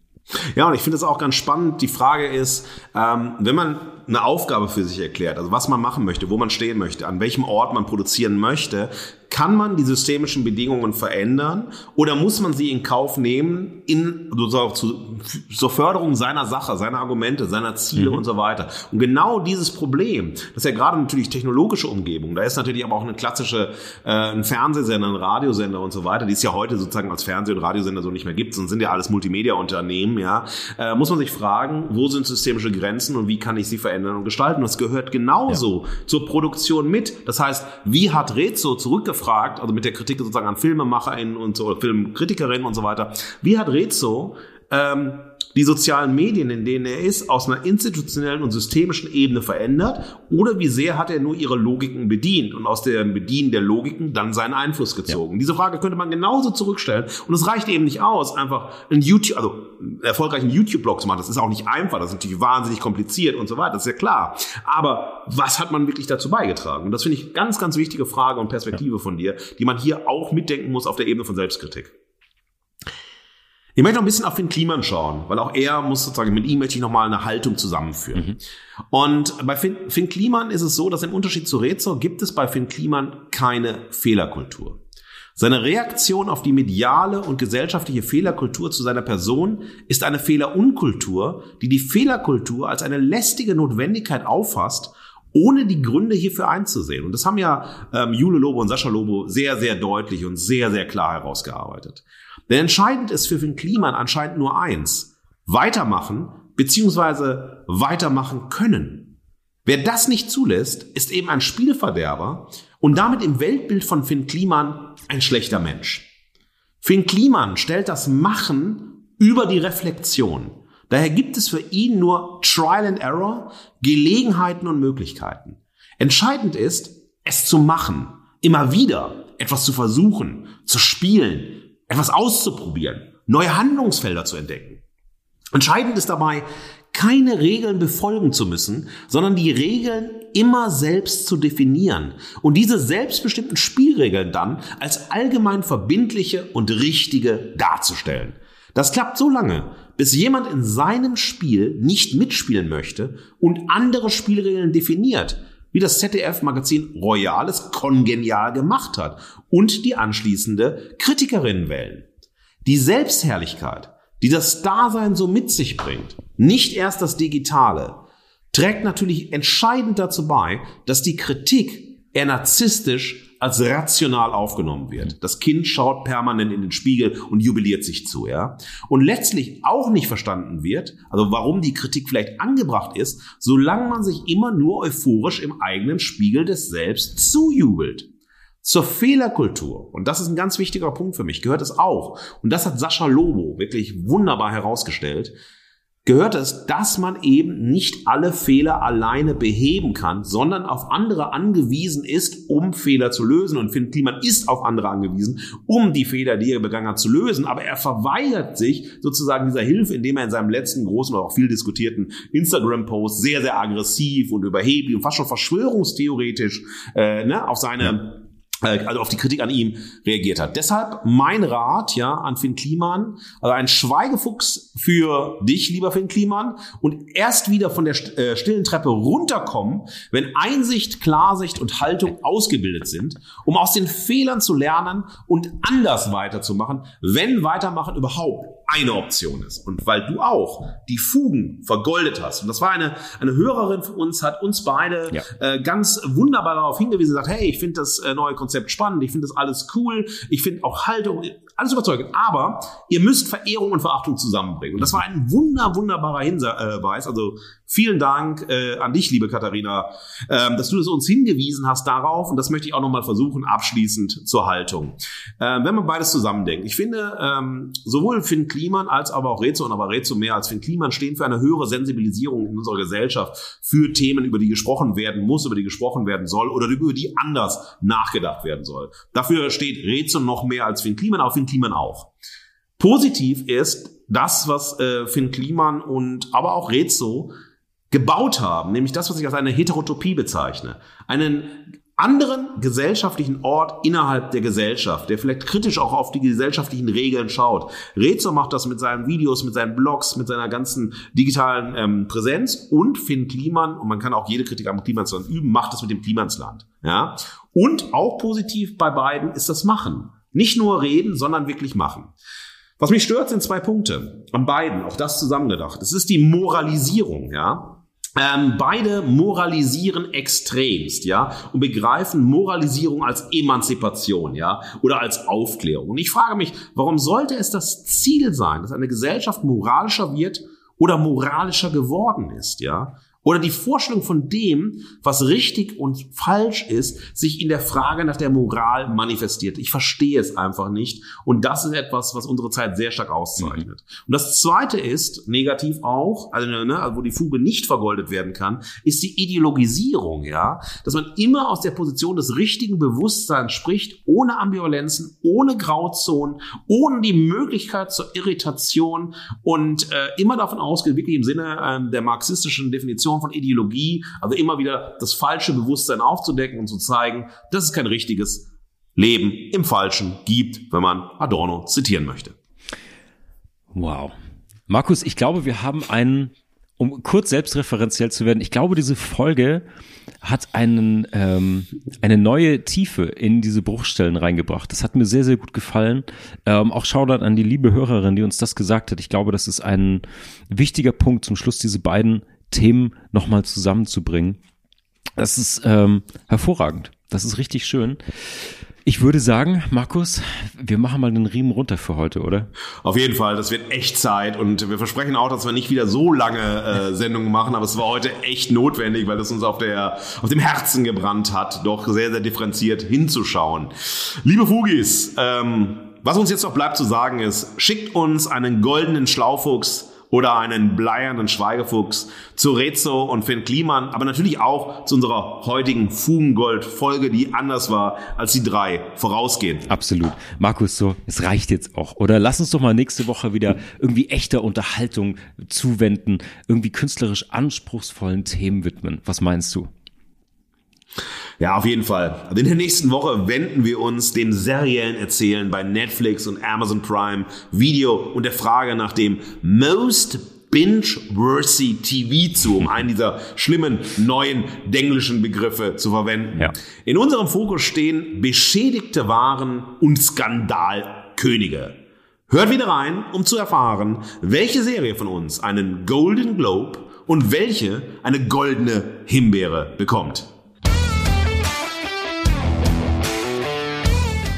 Ja, und ich finde es auch ganz spannend. Die Frage ist, ähm, wenn man eine Aufgabe für sich erklärt, also was man machen möchte, wo man stehen möchte, an welchem Ort man produzieren möchte, kann man die systemischen Bedingungen verändern oder muss man sie in Kauf nehmen in, zur, zur Förderung seiner Sache, seiner Argumente, seiner Ziele mhm. und so weiter? Und genau dieses Problem, das ist ja gerade natürlich technologische Umgebung, da ist natürlich aber auch eine klassische, äh, ein Fernsehsender, ein Radiosender und so weiter, die es ja heute sozusagen als Fernseh- und Radiosender so nicht mehr gibt, sondern sind ja alles Multimedia-Unternehmen, ja, äh, muss man sich fragen, wo sind systemische Grenzen und wie kann ich sie verändern und gestalten? Das gehört genauso ja. zur Produktion mit. Das heißt, wie hat Rezo zurückgefahren gefragt, also mit der Kritik sozusagen an FilmemacherInnen und so, Filmkritikerinnen und so weiter, wie hat Rezo ähm, die sozialen Medien, in denen er ist, aus einer institutionellen und systemischen Ebene verändert? Oder wie sehr hat er nur ihre Logiken bedient und aus dem Bedienen der Logiken dann seinen Einfluss gezogen? Ja. Diese Frage könnte man genauso zurückstellen. Und es reicht eben nicht aus, einfach einen YouTube, also einen erfolgreichen YouTube-Blog zu machen. Das ist auch nicht einfach, das ist natürlich wahnsinnig kompliziert und so weiter, das ist ja klar. Aber was hat man wirklich dazu beigetragen? Und das finde ich ganz, ganz wichtige Frage und Perspektive ja. von dir, die man hier auch mitdenken muss auf der Ebene von Selbstkritik. Ich möchte noch ein bisschen auf Finn Kliman schauen, weil auch er muss sozusagen, mit ihm möchte ich nochmal eine Haltung zusammenführen. Mhm. Und bei Finn, Finn Kliman ist es so, dass im Unterschied zu Rezo gibt es bei Finn Kliman keine Fehlerkultur. Seine Reaktion auf die mediale und gesellschaftliche Fehlerkultur zu seiner Person ist eine Fehlerunkultur, die die Fehlerkultur als eine lästige Notwendigkeit auffasst, ohne die Gründe hierfür einzusehen. Und das haben ja ähm, Jule Lobo und Sascha Lobo sehr, sehr deutlich und sehr, sehr klar herausgearbeitet. Denn entscheidend ist für Finn Kliman anscheinend nur eins. Weitermachen beziehungsweise weitermachen können. Wer das nicht zulässt, ist eben ein Spielverderber und damit im Weltbild von Finn Kliman ein schlechter Mensch. Finn Kliman stellt das Machen über die Reflexion. Daher gibt es für ihn nur Trial and Error, Gelegenheiten und Möglichkeiten. Entscheidend ist, es zu machen, immer wieder etwas zu versuchen, zu spielen, etwas auszuprobieren, neue Handlungsfelder zu entdecken. Entscheidend ist dabei, keine Regeln befolgen zu müssen, sondern die Regeln immer selbst zu definieren und diese selbstbestimmten Spielregeln dann als allgemein verbindliche und richtige darzustellen. Das klappt so lange, bis jemand in seinem Spiel nicht mitspielen möchte und andere Spielregeln definiert, wie das ZDF-Magazin Royales kongenial gemacht hat und die anschließende Kritikerinnen wählen. Die Selbstherrlichkeit, die das Dasein so mit sich bringt, nicht erst das Digitale, trägt natürlich entscheidend dazu bei, dass die Kritik eher narzisstisch als rational aufgenommen wird. Das Kind schaut permanent in den Spiegel und jubiliert sich zu, ja. Und letztlich auch nicht verstanden wird, also warum die Kritik vielleicht angebracht ist, solange man sich immer nur euphorisch im eigenen Spiegel des Selbst zujubelt. Zur Fehlerkultur, und das ist ein ganz wichtiger Punkt für mich, gehört es auch, und das hat Sascha Lobo wirklich wunderbar herausgestellt, gehört es, dass man eben nicht alle Fehler alleine beheben kann, sondern auf andere angewiesen ist, um Fehler zu lösen. Und Finn Kliman ist auf andere angewiesen, um die Fehler, die er begangen hat, zu lösen. Aber er verweigert sich sozusagen dieser Hilfe, indem er in seinem letzten großen oder auch viel diskutierten Instagram-Post sehr, sehr aggressiv und überheblich und fast schon verschwörungstheoretisch äh, ne, auf seine ja also auf die Kritik an ihm reagiert hat. Deshalb mein Rat ja an Finn Kliman, also ein Schweigefuchs für dich, lieber Finn Kliman, und erst wieder von der äh, stillen Treppe runterkommen, wenn Einsicht, Klarsicht und Haltung ausgebildet sind, um aus den Fehlern zu lernen und anders weiterzumachen, wenn weitermachen überhaupt eine Option ist. Und weil du auch die Fugen vergoldet hast, und das war eine, eine Hörerin von uns, hat uns beide ja. äh, ganz wunderbar darauf hingewiesen, sagt, hey, ich finde das äh, neue Konzept spannend, ich finde das alles cool, ich finde auch Haltung, alles überzeugend. Aber ihr müsst Verehrung und Verachtung zusammenbringen. Und das war ein wunder, wunderbarer Hinweis. Also vielen Dank äh, an dich, liebe Katharina, ähm, dass du das uns hingewiesen hast darauf. Und das möchte ich auch nochmal versuchen, abschließend zur Haltung. Ähm, wenn man beides zusammendenkt. Ich finde, ähm, sowohl Finn Kliman als aber auch Rezo und aber Rezo mehr als Finn Kliman stehen für eine höhere Sensibilisierung in unserer Gesellschaft für Themen, über die gesprochen werden muss, über die gesprochen werden soll oder über die anders nachgedacht werden soll. Dafür steht Rezo noch mehr als Finn Kliman, auch Finn Kliman auch. Positiv ist das, was äh, Finn Kliman und aber auch Rezo gebaut haben, nämlich das, was ich als eine Heterotopie bezeichne. Einen anderen gesellschaftlichen Ort innerhalb der Gesellschaft, der vielleicht kritisch auch auf die gesellschaftlichen Regeln schaut. Rezo macht das mit seinen Videos, mit seinen Blogs, mit seiner ganzen digitalen ähm, Präsenz und Finn Kliman, und man kann auch jede Kritik am Klimansland üben, macht das mit dem Klimansland. Ja? Und auch positiv bei beiden ist das Machen. Nicht nur reden, sondern wirklich machen. Was mich stört, sind zwei Punkte. An beiden, auch das zusammengedacht. Es ist die Moralisierung, ja. Ähm, beide moralisieren extremst, ja, und begreifen Moralisierung als Emanzipation, ja, oder als Aufklärung. Und ich frage mich, warum sollte es das Ziel sein, dass eine Gesellschaft moralischer wird oder moralischer geworden ist, ja? Oder die Vorstellung von dem, was richtig und falsch ist, sich in der Frage nach der Moral manifestiert. Ich verstehe es einfach nicht. Und das ist etwas, was unsere Zeit sehr stark auszeichnet. Mhm. Und das Zweite ist, negativ auch, also, ne, also wo die Fuge nicht vergoldet werden kann, ist die Ideologisierung, ja. Dass man immer aus der Position des richtigen Bewusstseins spricht, ohne Ambivalenzen, ohne Grauzonen, ohne die Möglichkeit zur Irritation und äh, immer davon ausgeht, wirklich im Sinne äh, der marxistischen Definition Form von Ideologie, also immer wieder das falsche Bewusstsein aufzudecken und zu zeigen, dass es kein richtiges Leben im Falschen gibt, wenn man Adorno zitieren möchte. Wow. Markus, ich glaube, wir haben einen, um kurz selbstreferenziell zu werden, ich glaube, diese Folge hat einen, ähm, eine neue Tiefe in diese Bruchstellen reingebracht. Das hat mir sehr, sehr gut gefallen. Ähm, auch Shoutout an die liebe Hörerin, die uns das gesagt hat. Ich glaube, das ist ein wichtiger Punkt zum Schluss, diese beiden Themen nochmal zusammenzubringen. Das ist ähm, hervorragend. Das ist richtig schön. Ich würde sagen, Markus, wir machen mal den Riemen runter für heute, oder? Auf jeden Fall, das wird echt Zeit und wir versprechen auch, dass wir nicht wieder so lange äh, Sendungen machen, aber es war heute echt notwendig, weil es uns auf, der, auf dem Herzen gebrannt hat, doch sehr, sehr differenziert hinzuschauen. Liebe Fugis, ähm, was uns jetzt noch bleibt zu sagen ist, schickt uns einen goldenen Schlaufuchs oder einen bleiernden Schweigefuchs, zu Rezo und Finn Kliman, aber natürlich auch zu unserer heutigen Fugengold-Folge, die anders war als die drei vorausgehend. Absolut. Markus, so, es reicht jetzt auch. Oder lass uns doch mal nächste Woche wieder irgendwie echter Unterhaltung zuwenden, irgendwie künstlerisch anspruchsvollen Themen widmen. Was meinst du? Ja, auf jeden Fall. Also in der nächsten Woche wenden wir uns dem seriellen Erzählen bei Netflix und Amazon Prime Video und der Frage nach dem Most Binge-Worthy TV zu, um einen dieser schlimmen neuen denglischen Begriffe zu verwenden. Ja. In unserem Fokus stehen beschädigte Waren und Skandalkönige. Hört wieder rein, um zu erfahren, welche Serie von uns einen Golden Globe und welche eine goldene Himbeere bekommt.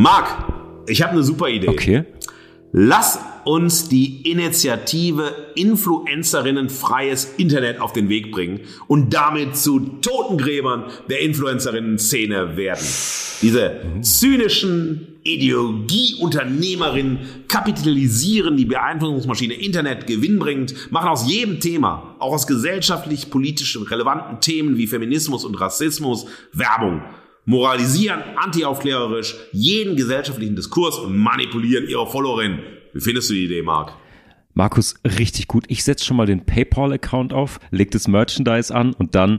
Marc, ich habe eine super Idee. Okay. Lass uns die Initiative Influencerinnen freies Internet auf den Weg bringen und damit zu Totengräbern der Influencerinnen-Szene werden. Diese zynischen Ideologieunternehmerinnen kapitalisieren die Beeinflussungsmaschine Internet gewinnbringend, machen aus jedem Thema, auch aus gesellschaftlich-politisch relevanten Themen wie Feminismus und Rassismus, Werbung moralisieren antiaufklärerisch jeden gesellschaftlichen Diskurs und manipulieren ihre Followerinnen. Wie findest du die Idee, Marc? Markus, richtig gut. Ich setze schon mal den PayPal-Account auf, leg das Merchandise an und dann